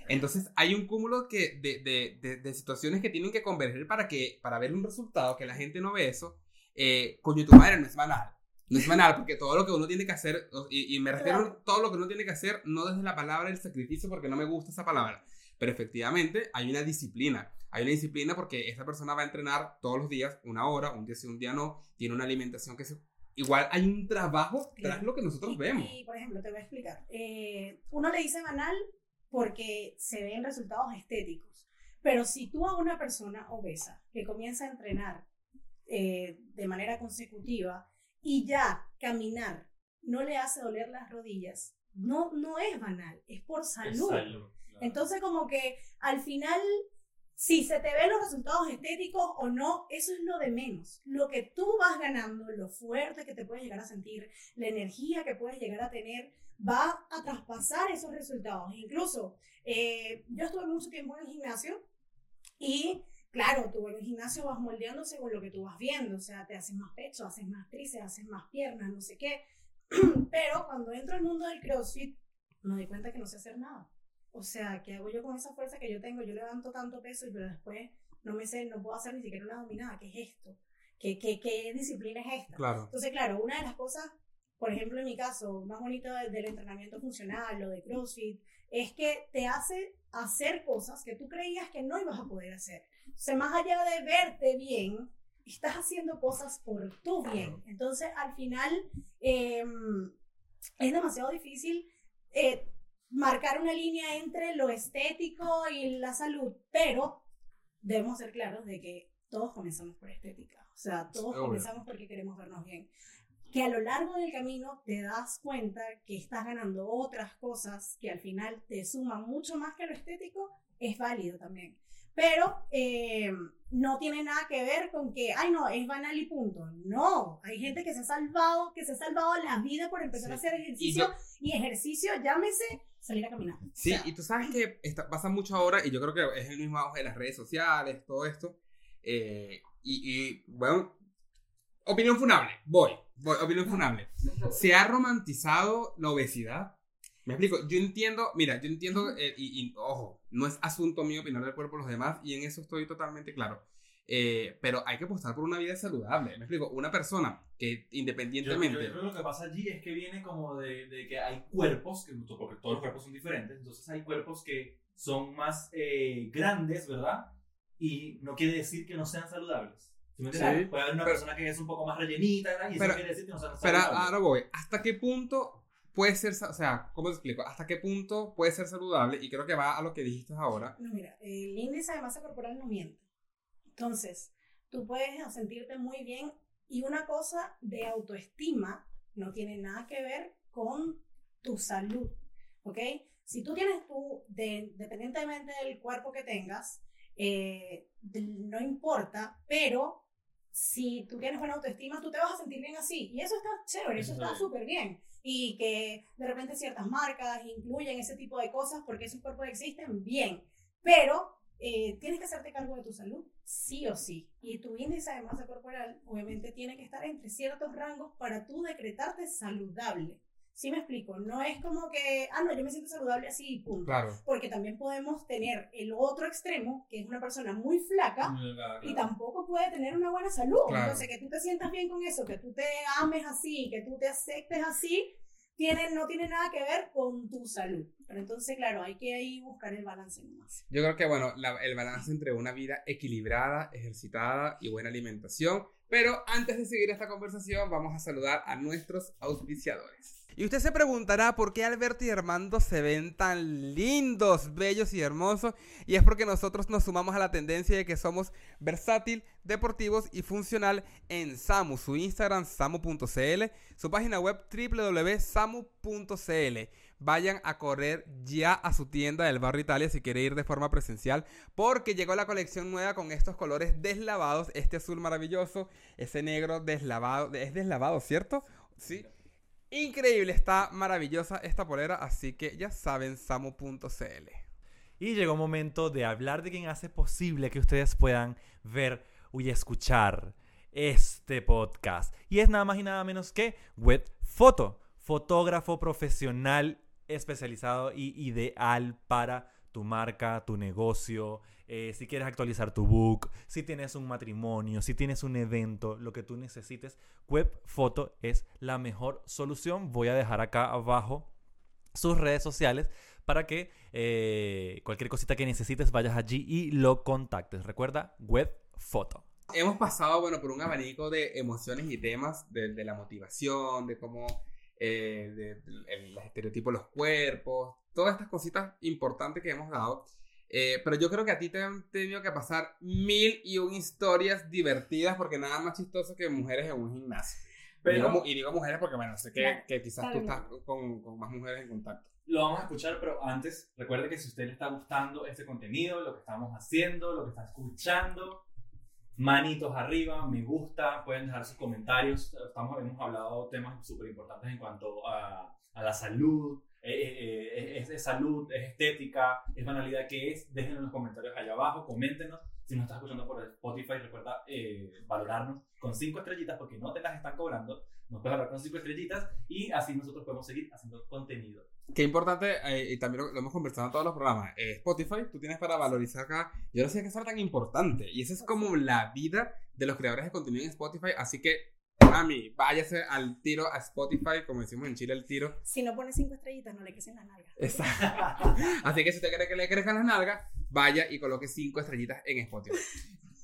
Speaker 1: Entonces hay un cúmulo que, de, de, de, de situaciones que tienen que converger para, que, para ver un resultado, que la gente no ve eso. Eh, coño, tu madre no es banal. No es banal, porque todo lo que uno tiene que hacer, y, y me refiero
Speaker 3: Claro.
Speaker 1: a todo lo que uno tiene que hacer, no desde la palabra del sacrificio, porque no me gusta esa palabra, pero efectivamente hay una disciplina. Hay una disciplina porque esta persona va a entrenar todos los días, una hora, un día sí, un día no, tiene una alimentación que se igual hay un trabajo tras lo que nosotros
Speaker 3: Y-
Speaker 1: vemos.
Speaker 3: Y, por ejemplo, te voy a explicar. Eh, uno le dice banal porque se ven resultados estéticos. Pero si tú a una persona obesa que comienza a entrenar eh, de manera consecutiva y ya caminar no le hace doler las rodillas, no, no es banal, es por salud.
Speaker 2: Salud, claro.
Speaker 3: Entonces, como que al final, si se te ven los resultados estéticos o no, eso es lo de menos. Lo que tú vas ganando, lo fuerte que te puedes llegar a sentir, la energía que puedes llegar a tener, va a traspasar esos resultados. Incluso, eh, yo estuve mucho tiempo en el gimnasio y, claro, tú en el gimnasio vas moldeando según lo que tú vas viendo. O sea, te haces más pecho, haces más tríceps, haces más piernas, no sé qué. [clears throat] Pero cuando entro al mundo del CrossFit, me doy cuenta que no sé hacer nada. O sea, ¿qué hago yo con esa fuerza que yo tengo? Yo levanto tanto peso y pero después no me sé, no puedo hacer ni siquiera una dominada. ¿Qué es esto? ¿Qué, qué, qué disciplina es esta?
Speaker 1: Claro.
Speaker 3: Entonces, claro, una de las cosas, por ejemplo, en mi caso, más bonita del, del entrenamiento funcional o de CrossFit, es que te hace hacer cosas que tú creías que no ibas a poder hacer. O sea, más allá de verte bien, estás haciendo cosas por tu bien. Entonces, al final, eh, es demasiado difícil eh, marcar una línea entre lo estético y la salud, pero debemos ser claros de que todos comenzamos por estética. O sea, todos
Speaker 1: Obvio.
Speaker 3: comenzamos porque queremos vernos bien. Que a lo largo del camino te das cuenta que estás ganando otras cosas que al final te suman mucho más que lo estético, es válido también. Pero eh, no tiene nada que ver con que, ay no, es banal y punto. No, hay gente que se ha salvado, que se ha salvado la vida por empezar
Speaker 1: Sí.
Speaker 3: a hacer
Speaker 1: Y
Speaker 3: ejercicio
Speaker 1: yo-
Speaker 3: y, ejercicio, llámese salir a caminar. O
Speaker 1: Sí,
Speaker 3: sea,
Speaker 1: y tú sabes que está- pasa mucho ahora, y yo creo que es el mismo auge de las redes sociales, todo esto. eh, y, y, bueno, opinión funable, voy, voy, opinión funable. Se ha romantizado la obesidad. Me explico, yo entiendo, mira, yo entiendo, eh, y, y, ojo, no es asunto mío opinar del cuerpo de los demás, y en eso estoy totalmente claro. Eh, pero hay que apostar por una vida saludable. Me explico, una persona que
Speaker 2: Yo, yo-
Speaker 1: independientemente.
Speaker 2: yo creo que lo que pasa allí es que viene como de, de que hay cuerpos, que, porque todos los cuerpos son diferentes, entonces hay cuerpos que son más eh, grandes, ¿verdad? Y no quiere decir que no sean saludables. ¿Sí me entiendes?
Speaker 1: Sí,
Speaker 2: Puede haber una
Speaker 1: pero-
Speaker 2: persona que es un poco más rellenita, ¿verdad? Y eso
Speaker 1: Pero-
Speaker 2: quiere decir que no sean
Speaker 1: Pero
Speaker 2: saludables.
Speaker 1: ahora voy, ¿hasta qué punto puede ser, o sea, ¿cómo te explico? ¿Hasta qué punto puede ser saludable? Y creo que va a lo que dijiste ahora.
Speaker 3: No, mira, el índice de masa corporal no miente. Entonces, tú puedes sentirte muy bien y una cosa de autoestima no tiene nada que ver con tu salud, ¿ok? Si tú tienes tú, de, independientemente del cuerpo que tengas, eh, de- no importa, pero si tú tienes buena autoestima, tú te vas a sentir bien así. Y eso está chévere, eso está súper bien. Y que de repente ciertas marcas incluyen ese tipo de cosas porque esos cuerpos existen, bien. Pero eh, tienes que hacerte cargo de tu salud, sí o sí. Y tu índice de masa corporal, obviamente, tiene que estar entre ciertos rangos para tú decretarte saludable. ¿Sí me explico? No es como que, ah, no, yo me siento saludable así, punto.
Speaker 1: Claro.
Speaker 3: Porque también podemos tener el otro extremo, que es una persona muy flaca,
Speaker 2: Mm, claro,
Speaker 3: y
Speaker 2: claro.
Speaker 3: tampoco puede tener una buena salud.
Speaker 1: Claro.
Speaker 3: Entonces, que tú te sientas bien con eso, que tú te ames así, que tú te aceptes así, tiene, no tiene nada que ver con tu salud. Pero entonces, claro, hay que ahí buscar el balance nomás.
Speaker 1: Yo creo que, bueno, la- el balance entre una vida equilibrada, ejercitada y buena alimentación. Pero antes de seguir esta conversación, vamos a saludar a nuestros auspiciadores. Y usted se preguntará por qué Alberto y Armando se ven tan lindos, bellos y hermosos. Y es porque nosotros nos sumamos a la tendencia de que somos versátil, deportivos y funcional en SAMU. Su Instagram, samu.cl. Su página web, www.samu.cl. Vayan a correr ya a su tienda del barrio Italia si quiere ir de forma presencial. Porque llegó la colección nueva con estos colores deslavados. Este azul maravilloso, ese negro deslavado. Es deslavado, ¿cierto? Sí. Increíble, está maravillosa esta polera, así que ya saben, samu.cl.
Speaker 4: Y llegó el momento de hablar de quien hace posible que ustedes puedan ver y escuchar este podcast. Y es nada más y nada menos que Web Photo, fotógrafo profesional especializado y ideal para tu marca, tu negocio, eh, si quieres actualizar tu book, si tienes un matrimonio, si tienes un evento, lo que tú necesites, Web Photo es la mejor solución. Voy a dejar acá abajo sus redes sociales para que eh, cualquier cosita que necesites vayas allí y lo contactes. Recuerda, Web Photo.
Speaker 1: hemos pasado, bueno, por un abanico de emociones y temas, de, la motivación, de cómo, eh, de, los estereotipos los cuerpos, todas estas cositas importantes que hemos dado. Eh, pero yo creo que a ti te han tenido que pasar mil y un historias divertidas, porque nada más chistoso que mujeres en un gimnasio.
Speaker 2: Pero-
Speaker 1: y, digo, y digo mujeres porque, bueno, sé que,
Speaker 3: Claro,
Speaker 1: que quizás
Speaker 3: claro,
Speaker 1: tú estás con, con más mujeres en contacto.
Speaker 2: Lo vamos a escuchar, pero antes, recuerde que si a usted le está gustando este contenido, lo que estamos haciendo, lo que está escuchando, manitos arriba, me gusta, pueden dejar sus comentarios. Estamos, hemos hablado temas súper importantes en cuanto a, a la salud. Eh, eh, eh, es, es salud, es estética, es banalidad, ¿qué es? Déjenlo en los comentarios allá abajo, coméntenos. Si nos estás escuchando por Spotify, recuerda eh, valorarnos con cinco estrellitas porque no te las están cobrando. Nos puedes valorar con cinco estrellitas y así nosotros podemos seguir haciendo contenido.
Speaker 1: Qué importante, eh, y también lo, lo hemos conversado en todos los programas, eh, Spotify, tú tienes para valorizar acá, yo no sé qué es tan importante, y esa es como la vida de los creadores de contenido en Spotify, así que, mami, váyase al tiro a Spotify, como decimos en Chile, el tiro.
Speaker 3: Si no pones cinco estrellitas, no le quesen la nalga.
Speaker 1: Exacto. [laughs] Así que si usted quiere que le crezcan las nalgas, vaya y coloque cinco estrellitas en Spotify.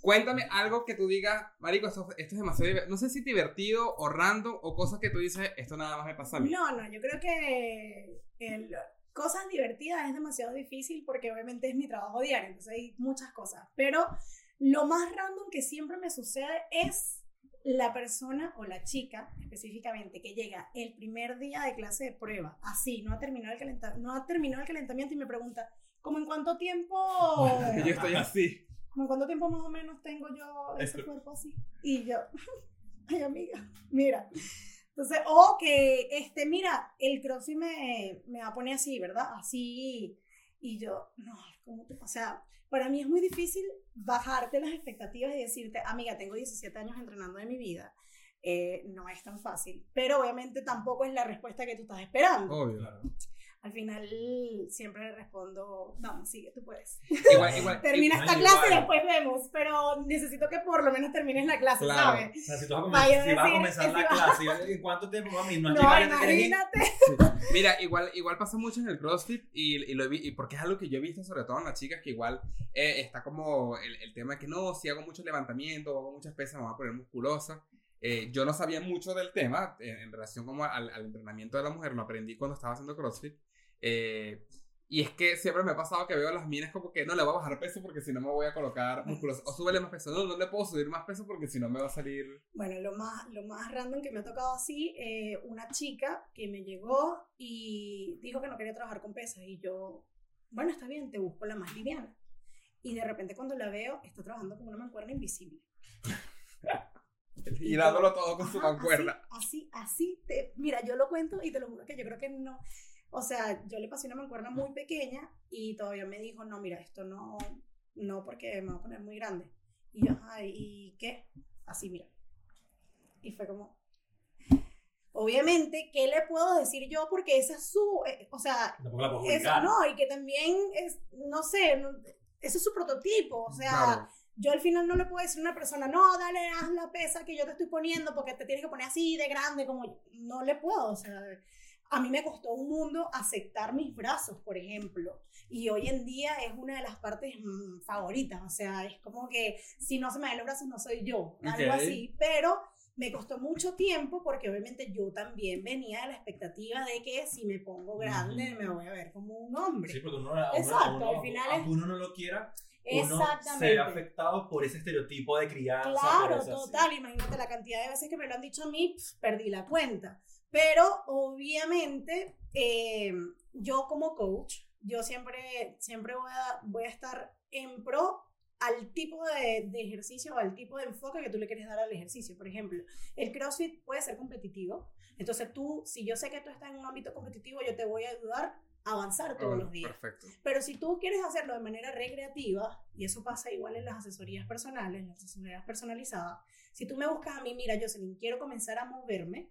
Speaker 1: Cuéntame algo que tú digas, Marico, esto, esto es demasiado diver- No sé si divertido o random o cosas que tú dices, esto nada más me pasa a mí.
Speaker 3: No, no, yo creo que el- cosas divertidas es demasiado difícil porque obviamente es mi trabajo diario, entonces hay muchas cosas. Pero lo más random que siempre me sucede es la persona o la chica específicamente que llega el primer día de clase de prueba, así, no ha terminado el, calenta- no ha terminado el calentamiento y me pregunta, ¿cómo en cuánto tiempo?
Speaker 1: Que [laughs] yo estoy así.
Speaker 3: ¿Cómo en cuánto tiempo más o menos tengo yo ese cuerpo así? Y yo, [laughs] ay amiga, mira. Entonces, o que, este, mira, el CrossFit me, me va a poner así, ¿verdad? Así. Y yo, no, ¿cómo te- O sea, para mí es muy difícil bajarte las expectativas y decirte, amiga, tengo 17 años entrenando de mi vida. Eh, no es tan fácil. Pero obviamente tampoco es la respuesta que tú estás esperando.
Speaker 1: Obvio.
Speaker 2: Claro.
Speaker 3: Al final siempre le respondo, vamos, sigue, tú puedes.
Speaker 1: Igual, igual. [laughs]
Speaker 3: Termina esta clase y después vemos, pero necesito que por lo menos termines la clase,
Speaker 1: Claro.
Speaker 3: ¿sabes?
Speaker 2: O sea, si, tú vas a,
Speaker 3: Vaya
Speaker 2: comenzar, si vas a
Speaker 3: decir,
Speaker 2: comenzar
Speaker 3: si
Speaker 2: la clase, ¿en cuánto tiempo, mami? No,
Speaker 3: No, imagínate. [laughs]
Speaker 1: Mira, igual, igual pasa mucho en el CrossFit y, y lo vi, y porque es algo que yo he visto sobre todo en las chicas que igual eh, está como el, el tema de que no, si hago mucho levantamiento o hago muchas pesas me voy a poner musculosa. Eh, yo no sabía mucho del tema eh, en relación como al, al entrenamiento de la mujer, lo aprendí cuando estaba haciendo CrossFit. Eh, y es que siempre me ha pasado que veo a las minas como que no le voy a bajar peso porque si no me voy a colocar musculosa. O súbele más peso. No, no le puedo subir más peso porque si no me va a salir.
Speaker 3: Bueno, lo más, lo más random que me ha tocado así, eh, una chica que me llegó y dijo que no quería trabajar con pesas y yo, bueno, está bien, te busco la más liviana. Y de repente cuando la veo, está trabajando con una mancuerna invisible. [laughs]
Speaker 1: Y dándolo todo con su mancuerna.
Speaker 3: Así, así, así te, mira, yo lo cuento y te lo juro que yo creo que no, o sea, yo le pasé una mancuerna muy pequeña y todavía me dijo, no, mira, esto no, no porque me va a poner muy grande. Y yo, ajá, ¿y qué? Así, mira. Y fue como, obviamente, ¿qué le puedo decir yo? Porque esa es su, eh, o sea, eso, no, y que también es, no sé, no- ese es su prototipo, o sea,
Speaker 1: Claro.
Speaker 3: yo al final no le puedo decir a una persona, no, dale, haz la pesa que yo te estoy poniendo porque te tienes que poner así de grande, como yo". no le puedo, o sea, a mí me costó un mundo aceptar mis brazos, por ejemplo, y hoy en día es una de las partes mm, favoritas, o sea, es como que si no se me ven los brazos no soy yo, algo
Speaker 1: Ok.
Speaker 3: así, pero me costó mucho tiempo porque obviamente yo también venía de la expectativa de que si me pongo grande
Speaker 2: Ujú.
Speaker 3: me voy a ver como un hombre.
Speaker 2: Sí, porque uno, uno-
Speaker 3: Exacto,
Speaker 2: uno-
Speaker 3: al final
Speaker 2: aunque
Speaker 3: es-
Speaker 2: uno no lo quiera, uno se ve afectado por ese estereotipo de crianza.
Speaker 3: Claro,
Speaker 2: ese así.
Speaker 3: total. Imagínate la cantidad de veces que me lo han dicho a mí, perdí la cuenta. Pero obviamente, eh, yo como coach, yo siempre, siempre voy, a, voy a estar en pro al tipo de, de ejercicio o al tipo de enfoque que tú le quieres dar al ejercicio. Por ejemplo, el CrossFit puede ser competitivo. Entonces tú, si yo sé que tú estás en un ámbito competitivo, yo te voy a ayudar a avanzar todos
Speaker 1: Oh,
Speaker 3: los días.
Speaker 1: Perfecto.
Speaker 3: Pero si tú quieres hacerlo de manera recreativa, y eso pasa igual en las asesorías personales, en las asesorías personalizadas, si tú me buscas a mí, mira, Jocelyn, quiero comenzar a moverme,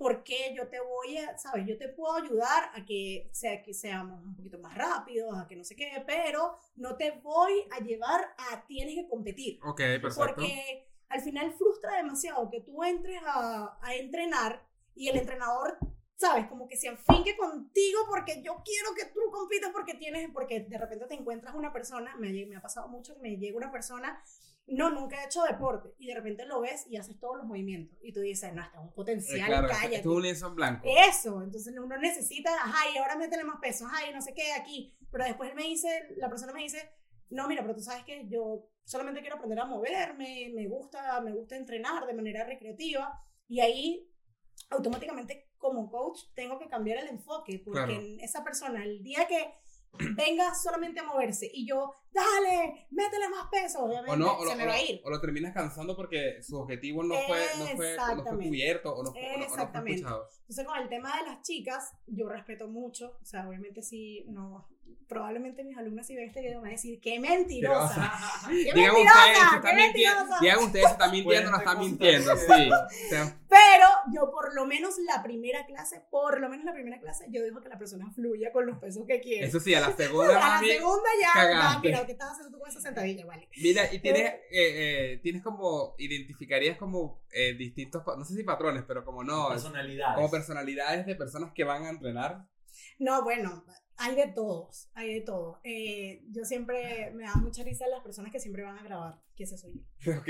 Speaker 3: porque yo te voy a, sabes, yo te puedo ayudar a que, sea, que seamos un poquito más rápidos, a que no sé qué, pero no te voy a llevar a tienes que competir.
Speaker 1: Ok, perfecto.
Speaker 3: Porque al final frustra demasiado que tú entres a, a entrenar y el entrenador, sabes, como que se afinque contigo porque yo quiero que tú compitas porque tienes, porque de repente te encuentras una persona, me, ha- me ha pasado mucho que me llega una persona no, nunca he hecho deporte. Y de repente lo ves y haces todos los movimientos. Y tú dices, no, está un
Speaker 1: Eh,
Speaker 3: potencial,
Speaker 1: claro,
Speaker 3: cállate.
Speaker 1: esto es un lienzo en blanco.
Speaker 3: Eso, entonces uno necesita, ajá, y ahora métele más peso, ajá, y no sé qué aquí. Pero después me dice, la persona me dice, no, mira, pero tú sabes que yo solamente quiero aprender a moverme, me gusta, me gusta entrenar de manera recreativa. Y ahí, automáticamente, como coach, tengo que cambiar el enfoque, porque
Speaker 1: Claro.
Speaker 3: esa persona, el día que venga solamente a moverse y yo, dale, métele más peso, obviamente
Speaker 1: O no, o
Speaker 3: se
Speaker 1: lo,
Speaker 3: me va a ir.
Speaker 1: o lo terminas cansando porque su objetivo no fue, no fue, no fue
Speaker 3: Exactamente.
Speaker 1: cubierto o no fue, o no- o no fue
Speaker 3: Exactamente.
Speaker 1: escuchado.
Speaker 3: Entonces, con el tema de las chicas, yo respeto mucho. O sea, obviamente sí, no. Probablemente mis alumnas, si ven este video, van a decir, ¡qué mentirosa! [laughs] [laughs] ¡Qué
Speaker 1: Digan
Speaker 3: mentirosa!
Speaker 1: ustedes si
Speaker 3: ¡Qué
Speaker 1: están mintiendo,
Speaker 3: mentirosa!
Speaker 1: digan ustedes si están mintiendo o no están mintiendo, sí. [laughs]
Speaker 3: Pero yo, por lo menos la primera clase, por lo menos la primera clase, yo dejo que la persona fluya con los pesos que quiere.
Speaker 1: eso sí, a la [laughs]
Speaker 3: a
Speaker 1: segunda,
Speaker 3: la
Speaker 1: mami,
Speaker 3: segunda ya,
Speaker 1: cagaste.
Speaker 3: mira, ¿qué estás haciendo tú con esa sentadilla? Vale.
Speaker 1: Mira, y tienes, eh, eh, tienes como, identificarías como eh, distintos, no sé si patrones, pero como no,
Speaker 2: Personalidades.
Speaker 1: como personalidades de personas que van a entrenar.
Speaker 3: No, bueno, hay de todos, hay de todo. Eh, yo siempre me da mucha risa las personas que siempre van a grabar, que ese soy yo. [laughs]
Speaker 1: Ok.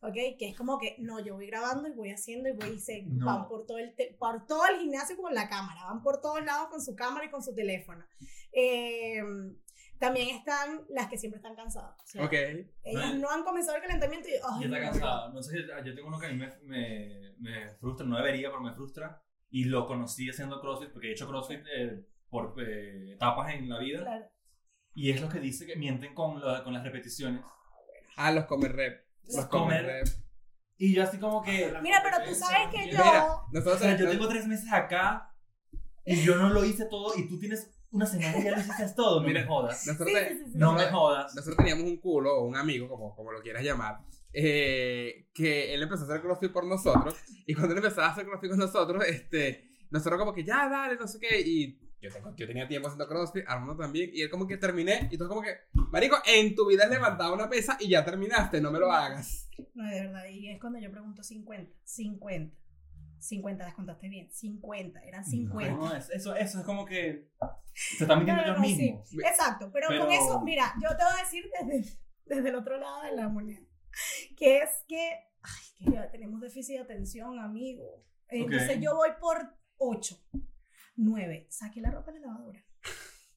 Speaker 3: ¿ok? Que es como que, no, yo voy grabando y voy haciendo y voy y se
Speaker 2: No.
Speaker 3: van por todo, el te- por todo el gimnasio con la cámara, van por todos lados con su cámara y con su teléfono. Eh, también están las que siempre están cansadas. o sea,
Speaker 1: Ok.
Speaker 3: Ellas
Speaker 2: No,
Speaker 3: no han comenzado el calentamiento y, ay,
Speaker 2: Ya está
Speaker 3: no,
Speaker 2: cansado. No sé, yo tengo uno que a mí me, me, me frustra, no debería, pero me frustra. Y lo conocí haciendo CrossFit, porque he hecho CrossFit eh, por eh, etapas en la vida.
Speaker 3: claro.
Speaker 2: Y es lo que dice que mienten con, lo- con las repeticiones.
Speaker 1: Ah, los comer rep. Los,
Speaker 3: Los
Speaker 1: comer
Speaker 2: comer-
Speaker 1: rep.
Speaker 2: Y yo así como que...
Speaker 3: Mira, pero tú sabes que yo...
Speaker 1: Mira,
Speaker 2: O
Speaker 1: nosotros
Speaker 2: sea, yo tengo tres meses acá y yo no lo hice todo y tú tienes una semana y ya lo hiciste todo. No
Speaker 1: Mira,
Speaker 2: me jodas.
Speaker 1: Nosotros,
Speaker 3: sí, sí, sí.
Speaker 2: No me jodas.
Speaker 1: nosotros teníamos un culo o un amigo, como, como lo quieras llamar, eh, que él empezó a hacer CrossFit por nosotros. Y cuando él empezaba a hacer CrossFit con nosotros, este, nosotros como que ya, dale, no sé qué. Y yo, tengo- yo tenía tiempo haciendo CrossFit, Armando también. Y él como que terminé. Y tú como que, Marico, en tu vida has levantado una pesa y ya terminaste, no me lo hagas.
Speaker 3: No, de verdad, y es cuando yo pregunto 50, 50, 50, descontaste bien, 50, eran 50.
Speaker 2: No, es- eso, eso es como que se están mintiendo
Speaker 3: No,
Speaker 2: ellos
Speaker 3: no, sí. Exacto, pero,
Speaker 2: Pero-
Speaker 3: con eso, mira, yo te voy a decir desde, desde el otro lado de la moneda, que es que, ay, que ya tenemos déficit de atención, amigo. Entonces
Speaker 2: Ok.
Speaker 3: yo voy por 8, 9, saqué la ropa de la lavadora,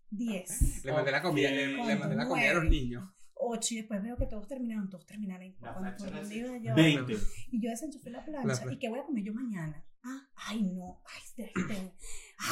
Speaker 3: 10,
Speaker 1: Le mandé la comida, le, le mandé la comida a los niños.
Speaker 3: 8 y después veo que todos terminaron, todos terminaron. Y
Speaker 2: La
Speaker 3: cuando por donde iba yo,
Speaker 2: 20.
Speaker 3: y yo desenchufé la plancha.
Speaker 1: La.
Speaker 3: ¿Y qué voy a comer yo mañana? Ah, ay, no. Ay,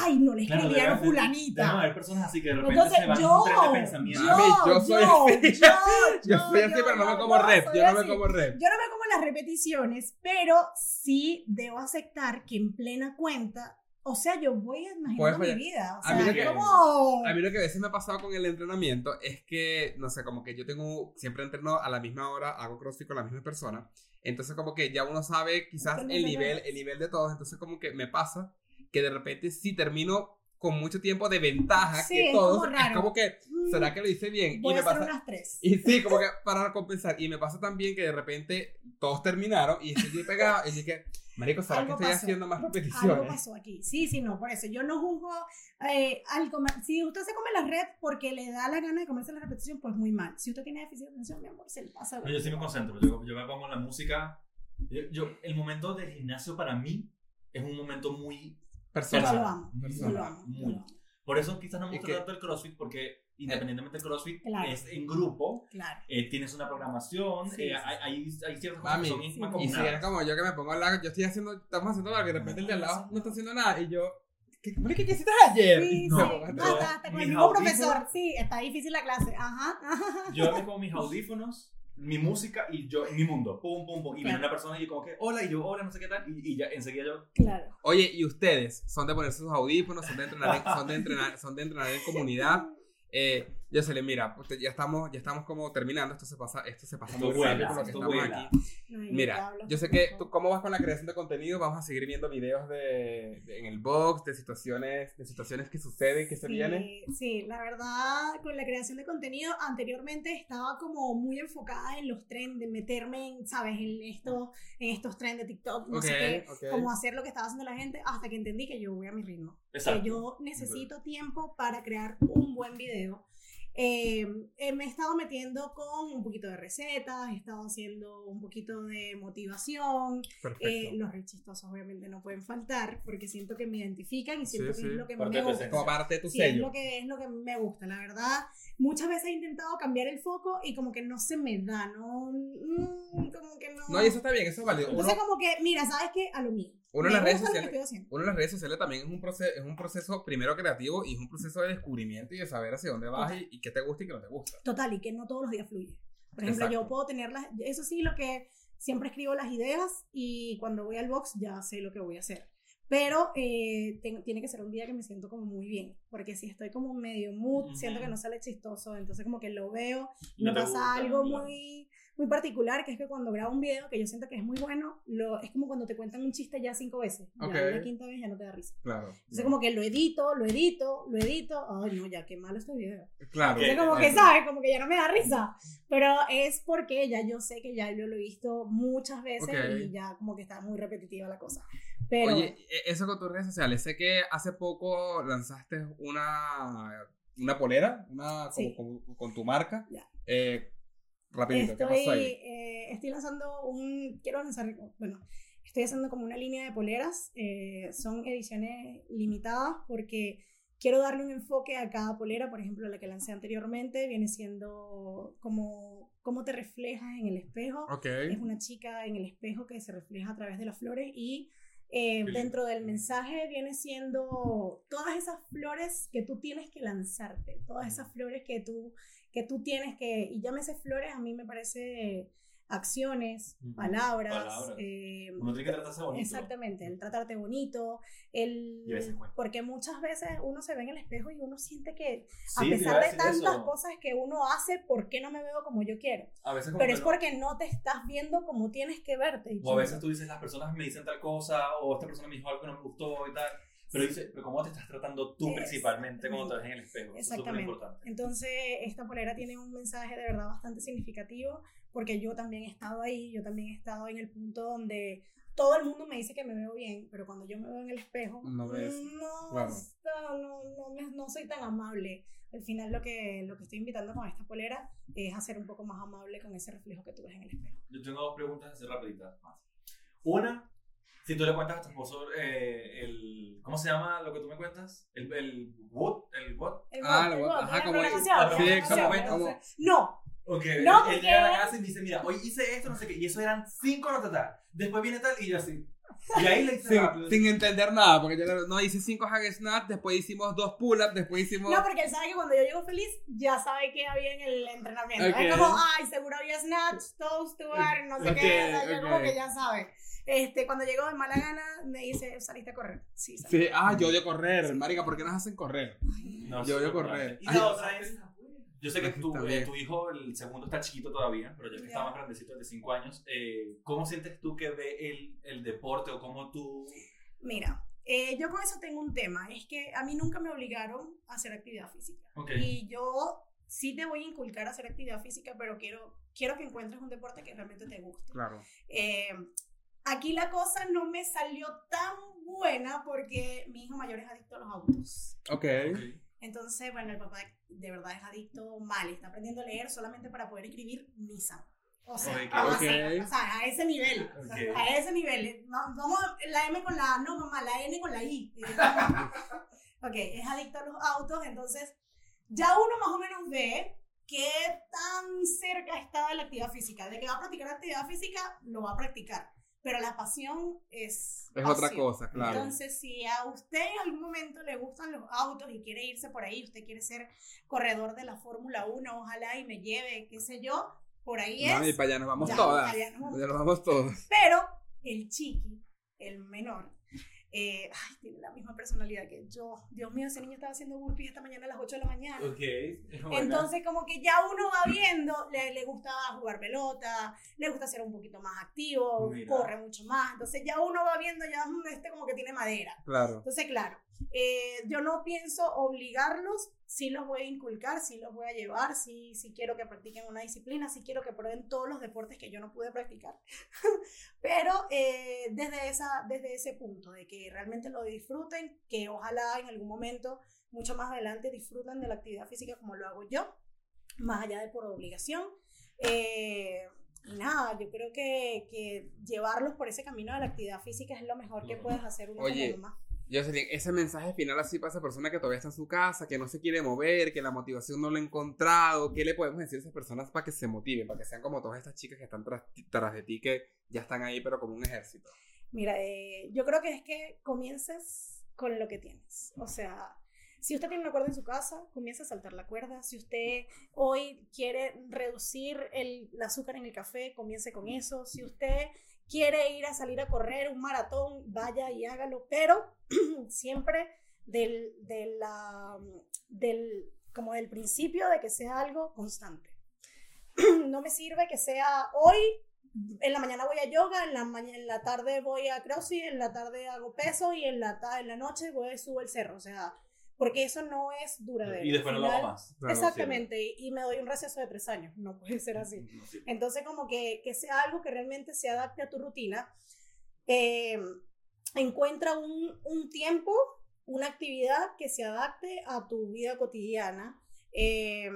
Speaker 3: ay no le
Speaker 2: Claro,
Speaker 3: escribieron
Speaker 2: debe haber-
Speaker 3: fulanita.
Speaker 2: Deben haber personas así que de repente
Speaker 3: Entonces
Speaker 2: se van
Speaker 3: yo,
Speaker 2: un de
Speaker 3: yo,
Speaker 2: pensamiento.
Speaker 1: Mami, yo soy
Speaker 3: yo,
Speaker 1: así.
Speaker 3: yo, [laughs]
Speaker 1: Yo soy así,
Speaker 3: yo,
Speaker 1: pero no me
Speaker 3: yo,
Speaker 1: como
Speaker 3: yo
Speaker 1: rep. Yo no me como rep.
Speaker 3: Yo no me como las repeticiones, pero sí debo aceptar que en plena cuenta, o sea, yo voy imaginando mi vida. O
Speaker 1: A mí
Speaker 3: sea,
Speaker 1: lo que-
Speaker 3: como...
Speaker 1: A mí lo que a veces me ha pasado con el entrenamiento es que, no sé, como que yo tengo, siempre entreno a la misma hora, hago crossfit con la misma persona. Entonces como que ya uno sabe quizás el nivel,
Speaker 3: veas.
Speaker 1: el nivel de todos. Entonces como que me pasa que de repente si termino con mucho tiempo de ventaja
Speaker 3: Sí,
Speaker 1: que todos,
Speaker 3: como
Speaker 1: es como que,
Speaker 3: mm,
Speaker 1: ¿será que lo hice bien?
Speaker 3: Voy
Speaker 1: y
Speaker 3: a
Speaker 1: me
Speaker 3: hacer
Speaker 1: pasa,
Speaker 3: unas tres.
Speaker 1: y sí, como que para compensar. Y me pasa también que de repente todos terminaron y estoy pegado y dije, marico, ¿será
Speaker 3: Algo
Speaker 1: que estoy
Speaker 3: pasó.
Speaker 1: haciendo más
Speaker 3: Algo
Speaker 1: repeticiones?
Speaker 3: pasó aquí. Sí, sí, no, por eso. Yo no juzgo eh, al comer. Si usted se come la red porque le da la gana de comerse la repetición, pues muy mal. Si usted tiene déficit de atención, mi amor, se le pasa.
Speaker 2: No, yo sí me concentro. Yo, yo me pongo la música. Yo, yo- el momento del gimnasio para mí es un momento muy
Speaker 3: Yo
Speaker 1: Personal.
Speaker 3: lo amo. Yo
Speaker 1: Personal.
Speaker 3: lo amo. yo
Speaker 2: Muy.
Speaker 3: lo amo.
Speaker 2: Por eso quizás no me gusta tanto el CrossFit, porque independientemente del CrossFit
Speaker 3: Claro.
Speaker 2: es en grupo,
Speaker 3: Claro.
Speaker 2: eh, tienes una programación,
Speaker 3: Sí,
Speaker 2: eh,
Speaker 3: sí,
Speaker 2: hay, hay, ciertas cosas
Speaker 1: Mami,
Speaker 2: que son
Speaker 3: sí.
Speaker 1: Y si eres como yo que me pongo al lado, yo estoy haciendo, estamos haciendo algo y de repente el de al lado no está haciendo nada y yo, ¿qué, ¿qué, qué hiciste ayer?
Speaker 3: Sí, [laughs]
Speaker 2: No,
Speaker 3: sí. Hasta, hasta con el
Speaker 2: mis
Speaker 3: mismo profesor. Sí, está difícil la clase. Ajá. ajá. [laughs]
Speaker 2: Yo me pongo mis audífonos, mi música y yo en mi mundo, pum, pum, pum. Y viene
Speaker 3: Claro.
Speaker 2: una persona y yo como que, hola, y yo, hola, no sé qué tal, y, y ya enseguida yo,
Speaker 3: Claro.
Speaker 1: Oye, ¿y ustedes son de ponerse sus audífonos, son de entrenar, en- son de entrenar, son de entrenar en [laughs] comunidad? Eh, yo se le mira, pues, ya estamos, ya estamos como terminando, esto se pasa, esto se pasa
Speaker 2: Esto
Speaker 1: muy rápido por lo que estamos
Speaker 2: vuela.
Speaker 1: aquí.
Speaker 3: No, y
Speaker 1: Mira,
Speaker 3: hablo
Speaker 1: yo sé
Speaker 3: con-
Speaker 1: que tú, ¿cómo vas con la creación de contenido? Vamos a seguir viendo videos de, de- en el box, de situaciones, de situaciones que suceden, que se
Speaker 3: Sí,
Speaker 1: vienen.
Speaker 3: Sí, la verdad, con la creación de contenido, anteriormente estaba como muy enfocada en los trends, de meterme en, ¿sabes? En estos, en estos trends de TikTok, no
Speaker 1: Ok,
Speaker 3: sé qué,
Speaker 1: ok.
Speaker 3: como hacer lo que estaba haciendo la gente, hasta que entendí que yo voy a mi ritmo.
Speaker 2: exacto.
Speaker 3: Que yo necesito tiempo para crear un buen video. Eh, eh, me he estado metiendo con un poquito de recetas, he estado haciendo un poquito de motivación. Eh, los re chistosos obviamente no pueden faltar porque siento que me identifican y siento
Speaker 1: Sí,
Speaker 3: que
Speaker 1: sí.
Speaker 3: es lo que
Speaker 2: Parte
Speaker 3: me gusta.
Speaker 1: como parte de tu
Speaker 3: Sí, es
Speaker 1: sello.
Speaker 3: lo, que, es lo que me gusta, la verdad. Muchas veces he intentado cambiar el foco y como que no se me da, no, mm, como que no.
Speaker 1: No, y eso está bien, eso es válido. Uno,
Speaker 3: Entonces como que, mira, ¿sabes qué? A lo mío.
Speaker 1: Uno en las redes sociales- uno en las redes sociales también es un, proceso, es un proceso primero creativo y es un proceso de descubrimiento y de saber hacia dónde vas y, y qué te gusta y qué no te gusta.
Speaker 3: Total, y que no todos los días fluye. Por ejemplo,
Speaker 1: Exacto.
Speaker 3: yo puedo tenerlas, eso sí, lo que siempre escribo las ideas y cuando voy al box ya sé lo que voy a hacer. Pero eh, ten- tiene que ser un día que me siento como muy bien, porque si estoy como medio mood,
Speaker 2: Ujú.
Speaker 3: siento que no sale chistoso, entonces como que lo veo y
Speaker 2: No
Speaker 3: me pasa
Speaker 2: gusta,
Speaker 3: algo muy, muy particular, que es que cuando grabo un video que yo siento que es muy bueno, lo, es como cuando te cuentan un chiste ya cinco veces, ya
Speaker 1: Ok.
Speaker 3: la quinta vez ya no te da risa.
Speaker 1: Claro.
Speaker 3: Entonces como que lo edito, lo edito, lo edito, ay no, ya qué malo este video.
Speaker 1: Claro.
Speaker 3: Entonces, como que, ¿sabes? Como que ya no me da risa. Pero es porque ya yo sé que ya yo lo he visto muchas veces
Speaker 1: Ok.
Speaker 3: y ya como que está muy repetitiva la cosa. Pero
Speaker 1: Oye, e- eso con tus redes sociales, sé que hace poco lanzaste una, una polera, una como-
Speaker 3: Sí.
Speaker 1: como- con tu marca.
Speaker 3: Ya.
Speaker 1: Eh, rapidito, ¿qué
Speaker 3: estoy,
Speaker 1: pasó ahí?
Speaker 3: eh, estoy lanzando un... Quiero lanzar, bueno, estoy haciendo como una línea de poleras. eh, son ediciones limitadas porque quiero darle un enfoque a cada polera. Por ejemplo, la que lancé anteriormente viene siendo como cómo te reflejas en el espejo.
Speaker 1: Ok.
Speaker 3: es una chica en el espejo que se refleja a través de las flores y eh, dentro del mensaje viene siendo todas esas flores que tú tienes que lanzarte, todas esas flores que tú, que tú tienes que, y llámese flores, a mí me parece acciones,
Speaker 2: Ujú.
Speaker 3: palabras,
Speaker 2: Palabras.
Speaker 3: eh,
Speaker 2: Uno tiene que tratarse bonito.
Speaker 3: Exactamente, el tratarte bonito, el
Speaker 2: Y a veces cuesta.
Speaker 3: porque muchas veces uno se ve en el espejo y uno siente que
Speaker 2: Sí,
Speaker 3: a pesar de
Speaker 2: decir
Speaker 3: tantas
Speaker 2: eso.
Speaker 3: cosas que uno hace, ¿por qué no me veo como yo quiero?
Speaker 2: A veces como
Speaker 3: Pero es
Speaker 2: no-
Speaker 3: porque no te estás viendo como tienes que verte.
Speaker 2: O a veces tú dices, las personas me dicen tal cosa, o esta persona me dijo algo que no me gustó y tal. Pero dice, pero ¿cómo te estás tratando tú principalmente cuando te ves en el espejo? Eso es
Speaker 3: Exactamente.
Speaker 2: importante.
Speaker 3: Entonces, esta polera tiene un mensaje de verdad bastante significativo, porque yo también he estado ahí, yo también he estado en el punto donde todo el mundo me dice que me veo bien, pero cuando yo me veo en el espejo,
Speaker 1: No ves,
Speaker 3: no, está- no, no, no soy tan amable. Al final lo que, lo que estoy invitando con esta polera es a ser un poco más amable con ese reflejo que tú ves en el espejo.
Speaker 2: Yo tengo dos preguntas así rapiditas más. Una, si tú le cuentas a tu esposo eh, el... ¿Cómo se llama lo que tú me cuentas? El, el what? ¿El what?
Speaker 3: El
Speaker 1: Ah,
Speaker 3: el
Speaker 1: lo-
Speaker 3: bot,
Speaker 1: ajá, como-
Speaker 2: sí,
Speaker 1: como-
Speaker 3: No,
Speaker 2: Ok,
Speaker 3: No,
Speaker 2: él
Speaker 3: porque-
Speaker 2: llega a la casa y me dice, mira, hoy hice esto, no sé qué, y eso eran cinco notas. Después viene tal, y yo así. Y ahí le
Speaker 1: Sin, sin entender nada, porque yo no hice cinco hag snatch, después hicimos dos pull-ups, después hicimos...
Speaker 3: No, porque él sabe que cuando yo llego feliz, ya sabe que había en el entrenamiento.
Speaker 1: Ok.
Speaker 3: Es como, ay, seguro había snatch, toast, to bar, no sé
Speaker 1: Ok,
Speaker 3: qué. O sea, yo
Speaker 1: ok.
Speaker 3: como que ya sabe. Este, cuando llego de mala gana, me dice, ¿saliste a correr? Sí.
Speaker 1: Sí, ah, yo odio correr, marica, ¿por qué nos hacen correr?
Speaker 2: No,
Speaker 1: Yo odio correr.
Speaker 2: Y
Speaker 1: Ay,
Speaker 2: la otra es, yo sé que tu, eh, tu hijo, el segundo, está chiquito todavía, pero ya que
Speaker 3: Ya.
Speaker 2: está más grandecito, de 5 años, eh, ¿cómo sientes tú que ve el, el deporte o cómo tú...
Speaker 3: Mira, eh, yo con eso tengo un tema. Es que a mí nunca me obligaron a hacer actividad física.
Speaker 2: Ok.
Speaker 3: Y yo sí te voy a inculcar a hacer actividad física, pero quiero, quiero que encuentres un deporte que realmente te guste.
Speaker 1: Claro.
Speaker 3: Eh, aquí la cosa no me salió tan buena porque mi hijo mayor es adicto a los autos.
Speaker 1: Ok.
Speaker 2: Ok.
Speaker 3: Entonces, bueno, el papá de verdad es adicto mal, está aprendiendo a leer solamente para poder escribir Nissan. O sea,
Speaker 2: Ok.
Speaker 3: así,
Speaker 1: Ok.
Speaker 3: o sea, a ese nivel.
Speaker 2: Ok.
Speaker 3: A ese nivel. No, Vamos, la M con la, no mamá, la N con la I. [laughs] ok, es adicto a los autos, entonces ya uno más o menos ve qué tan cerca está de la actividad física. De que va a practicar actividad física, lo va a practicar. Pero la pasión es...
Speaker 1: Es otra cosa, claro.
Speaker 3: Entonces, si a usted en algún momento le gustan los autos y quiere irse por ahí, usted quiere ser corredor de la Fórmula 1, ojalá y me lleve, qué sé yo, por ahí es.
Speaker 1: No, y para allá nos vamos
Speaker 3: Ya,
Speaker 1: todas.
Speaker 3: para allá nos vamos
Speaker 1: Ya nos vamos todos.
Speaker 3: Pero el chiqui, el menor, eh, ay, tiene la misma personalidad que yo. Dios mío, ese niño estaba haciendo burpees esta mañana a las 8 de la mañana. [laughs] Entonces, como que ya uno va viendo, le, le gusta jugar pelota, le gusta ser un poquito más activo,
Speaker 2: Mira.
Speaker 3: corre mucho más. Entonces, ya uno va viendo, ya mm, este como que tiene madera.
Speaker 1: Claro.
Speaker 3: Entonces, claro, eh, yo no pienso obligarlos, sí los voy a inculcar, sí los voy a llevar, sí, sí quiero que practiquen una disciplina, sí quiero que prueben todos los deportes que yo no pude practicar. [laughs] Pero eh, desde, esa, desde ese punto, de que realmente lo disfruten, que ojalá en algún momento, mucho más adelante, disfruten de la actividad física como lo hago yo. más allá de por obligación. Eh, y nada, yo creo que, que llevarlos por ese camino de la actividad física es lo mejor que puedes hacer uno
Speaker 1: Oye,
Speaker 3: como mamá.
Speaker 1: Ese mensaje final así para esa persona que todavía está en su casa, que no se quiere mover, que la motivación no lo ha encontrado, ¿qué le podemos decir a esas personas para que se motiven, para que sean como todas estas chicas que están tras, tras de ti, que ya están ahí, pero como un ejército?
Speaker 3: Mira, eh, yo creo que es que comiences con lo que tienes. O sea, si usted tiene una cuerda en su casa, comience a saltar la cuerda. Si usted hoy quiere reducir el, el azúcar en el café, comience con eso. Si usted quiere ir a salir a correr un maratón, vaya y hágalo, pero [clears throat] siempre del, del, como del principio de que sea algo constante. [clears throat] no me sirve que sea hoy, en la mañana voy a yoga, en la, en la tarde voy a CrossFit, en la tarde hago peso y en la, en la noche voy subo el cerro, o sea, porque eso no es duradero.
Speaker 2: Y después no lo hago más.
Speaker 1: Claro,
Speaker 3: Exactamente, y, y me doy un receso de tres años, no puede ser así.
Speaker 2: No sirve.
Speaker 3: Entonces, como que, que sea algo que realmente se adapte a tu rutina. Eh, encuentra un, un tiempo, una actividad que se adapte a tu vida cotidiana. Eh,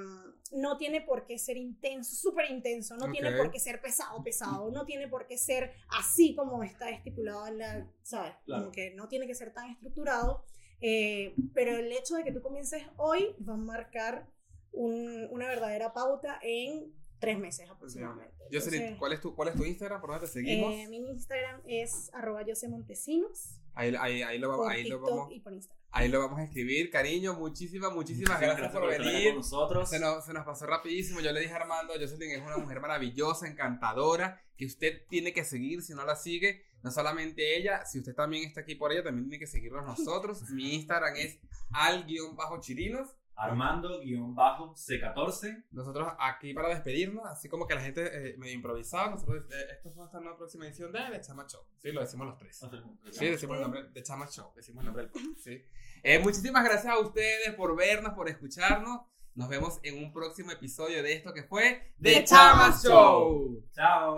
Speaker 3: no tiene por qué ser intenso, súper intenso, no tiene
Speaker 1: Ok.
Speaker 3: por qué ser pesado, pesado, no tiene por qué ser así como está estipulado en la, ¿sabes?
Speaker 2: Claro.
Speaker 3: Como que no tiene que ser tan estructurado, eh, pero el hecho de que tú comiences hoy va a marcar un- una verdadera pauta en tres meses aproximadamente.
Speaker 1: Jocelyn, ¿cuál es, tu, ¿cuál es tu Instagram? ¿Por dónde te seguimos?
Speaker 3: eh, mi Instagram es arroba Montesinos
Speaker 1: ahí, ahí, ahí, lo, ahí, lo vamos,
Speaker 3: y por Instagram.
Speaker 1: Ahí lo vamos a escribir. Cariño, muchísimas, muchísimas gracias, por venir.
Speaker 2: con nosotros.
Speaker 1: Se nos, se nos pasó rapidísimo. Yo le dije a Armando, Jocelyn es una mujer maravillosa, encantadora, que usted tiene que seguir si no la sigue. No solamente ella, si usted también está aquí por ella, también tiene que seguirnos nosotros. Mi Instagram es al-chirinos.
Speaker 2: Armando-C14.
Speaker 1: Nosotros aquí para despedirnos, así como que la gente eh, medio improvisada, nosotros, eh, esto fue hasta una próxima edición de The Chama Show. Sí, lo decimos los tres. [laughs] Sí, decimos el nombre de Chama Show, decimos el nombre del podcast, sí. Eh, muchísimas gracias a ustedes por vernos, por escucharnos. Nos vemos en un próximo episodio de esto que fue
Speaker 3: The
Speaker 1: The Chama
Speaker 3: Chama
Speaker 1: Show.
Speaker 2: Chao.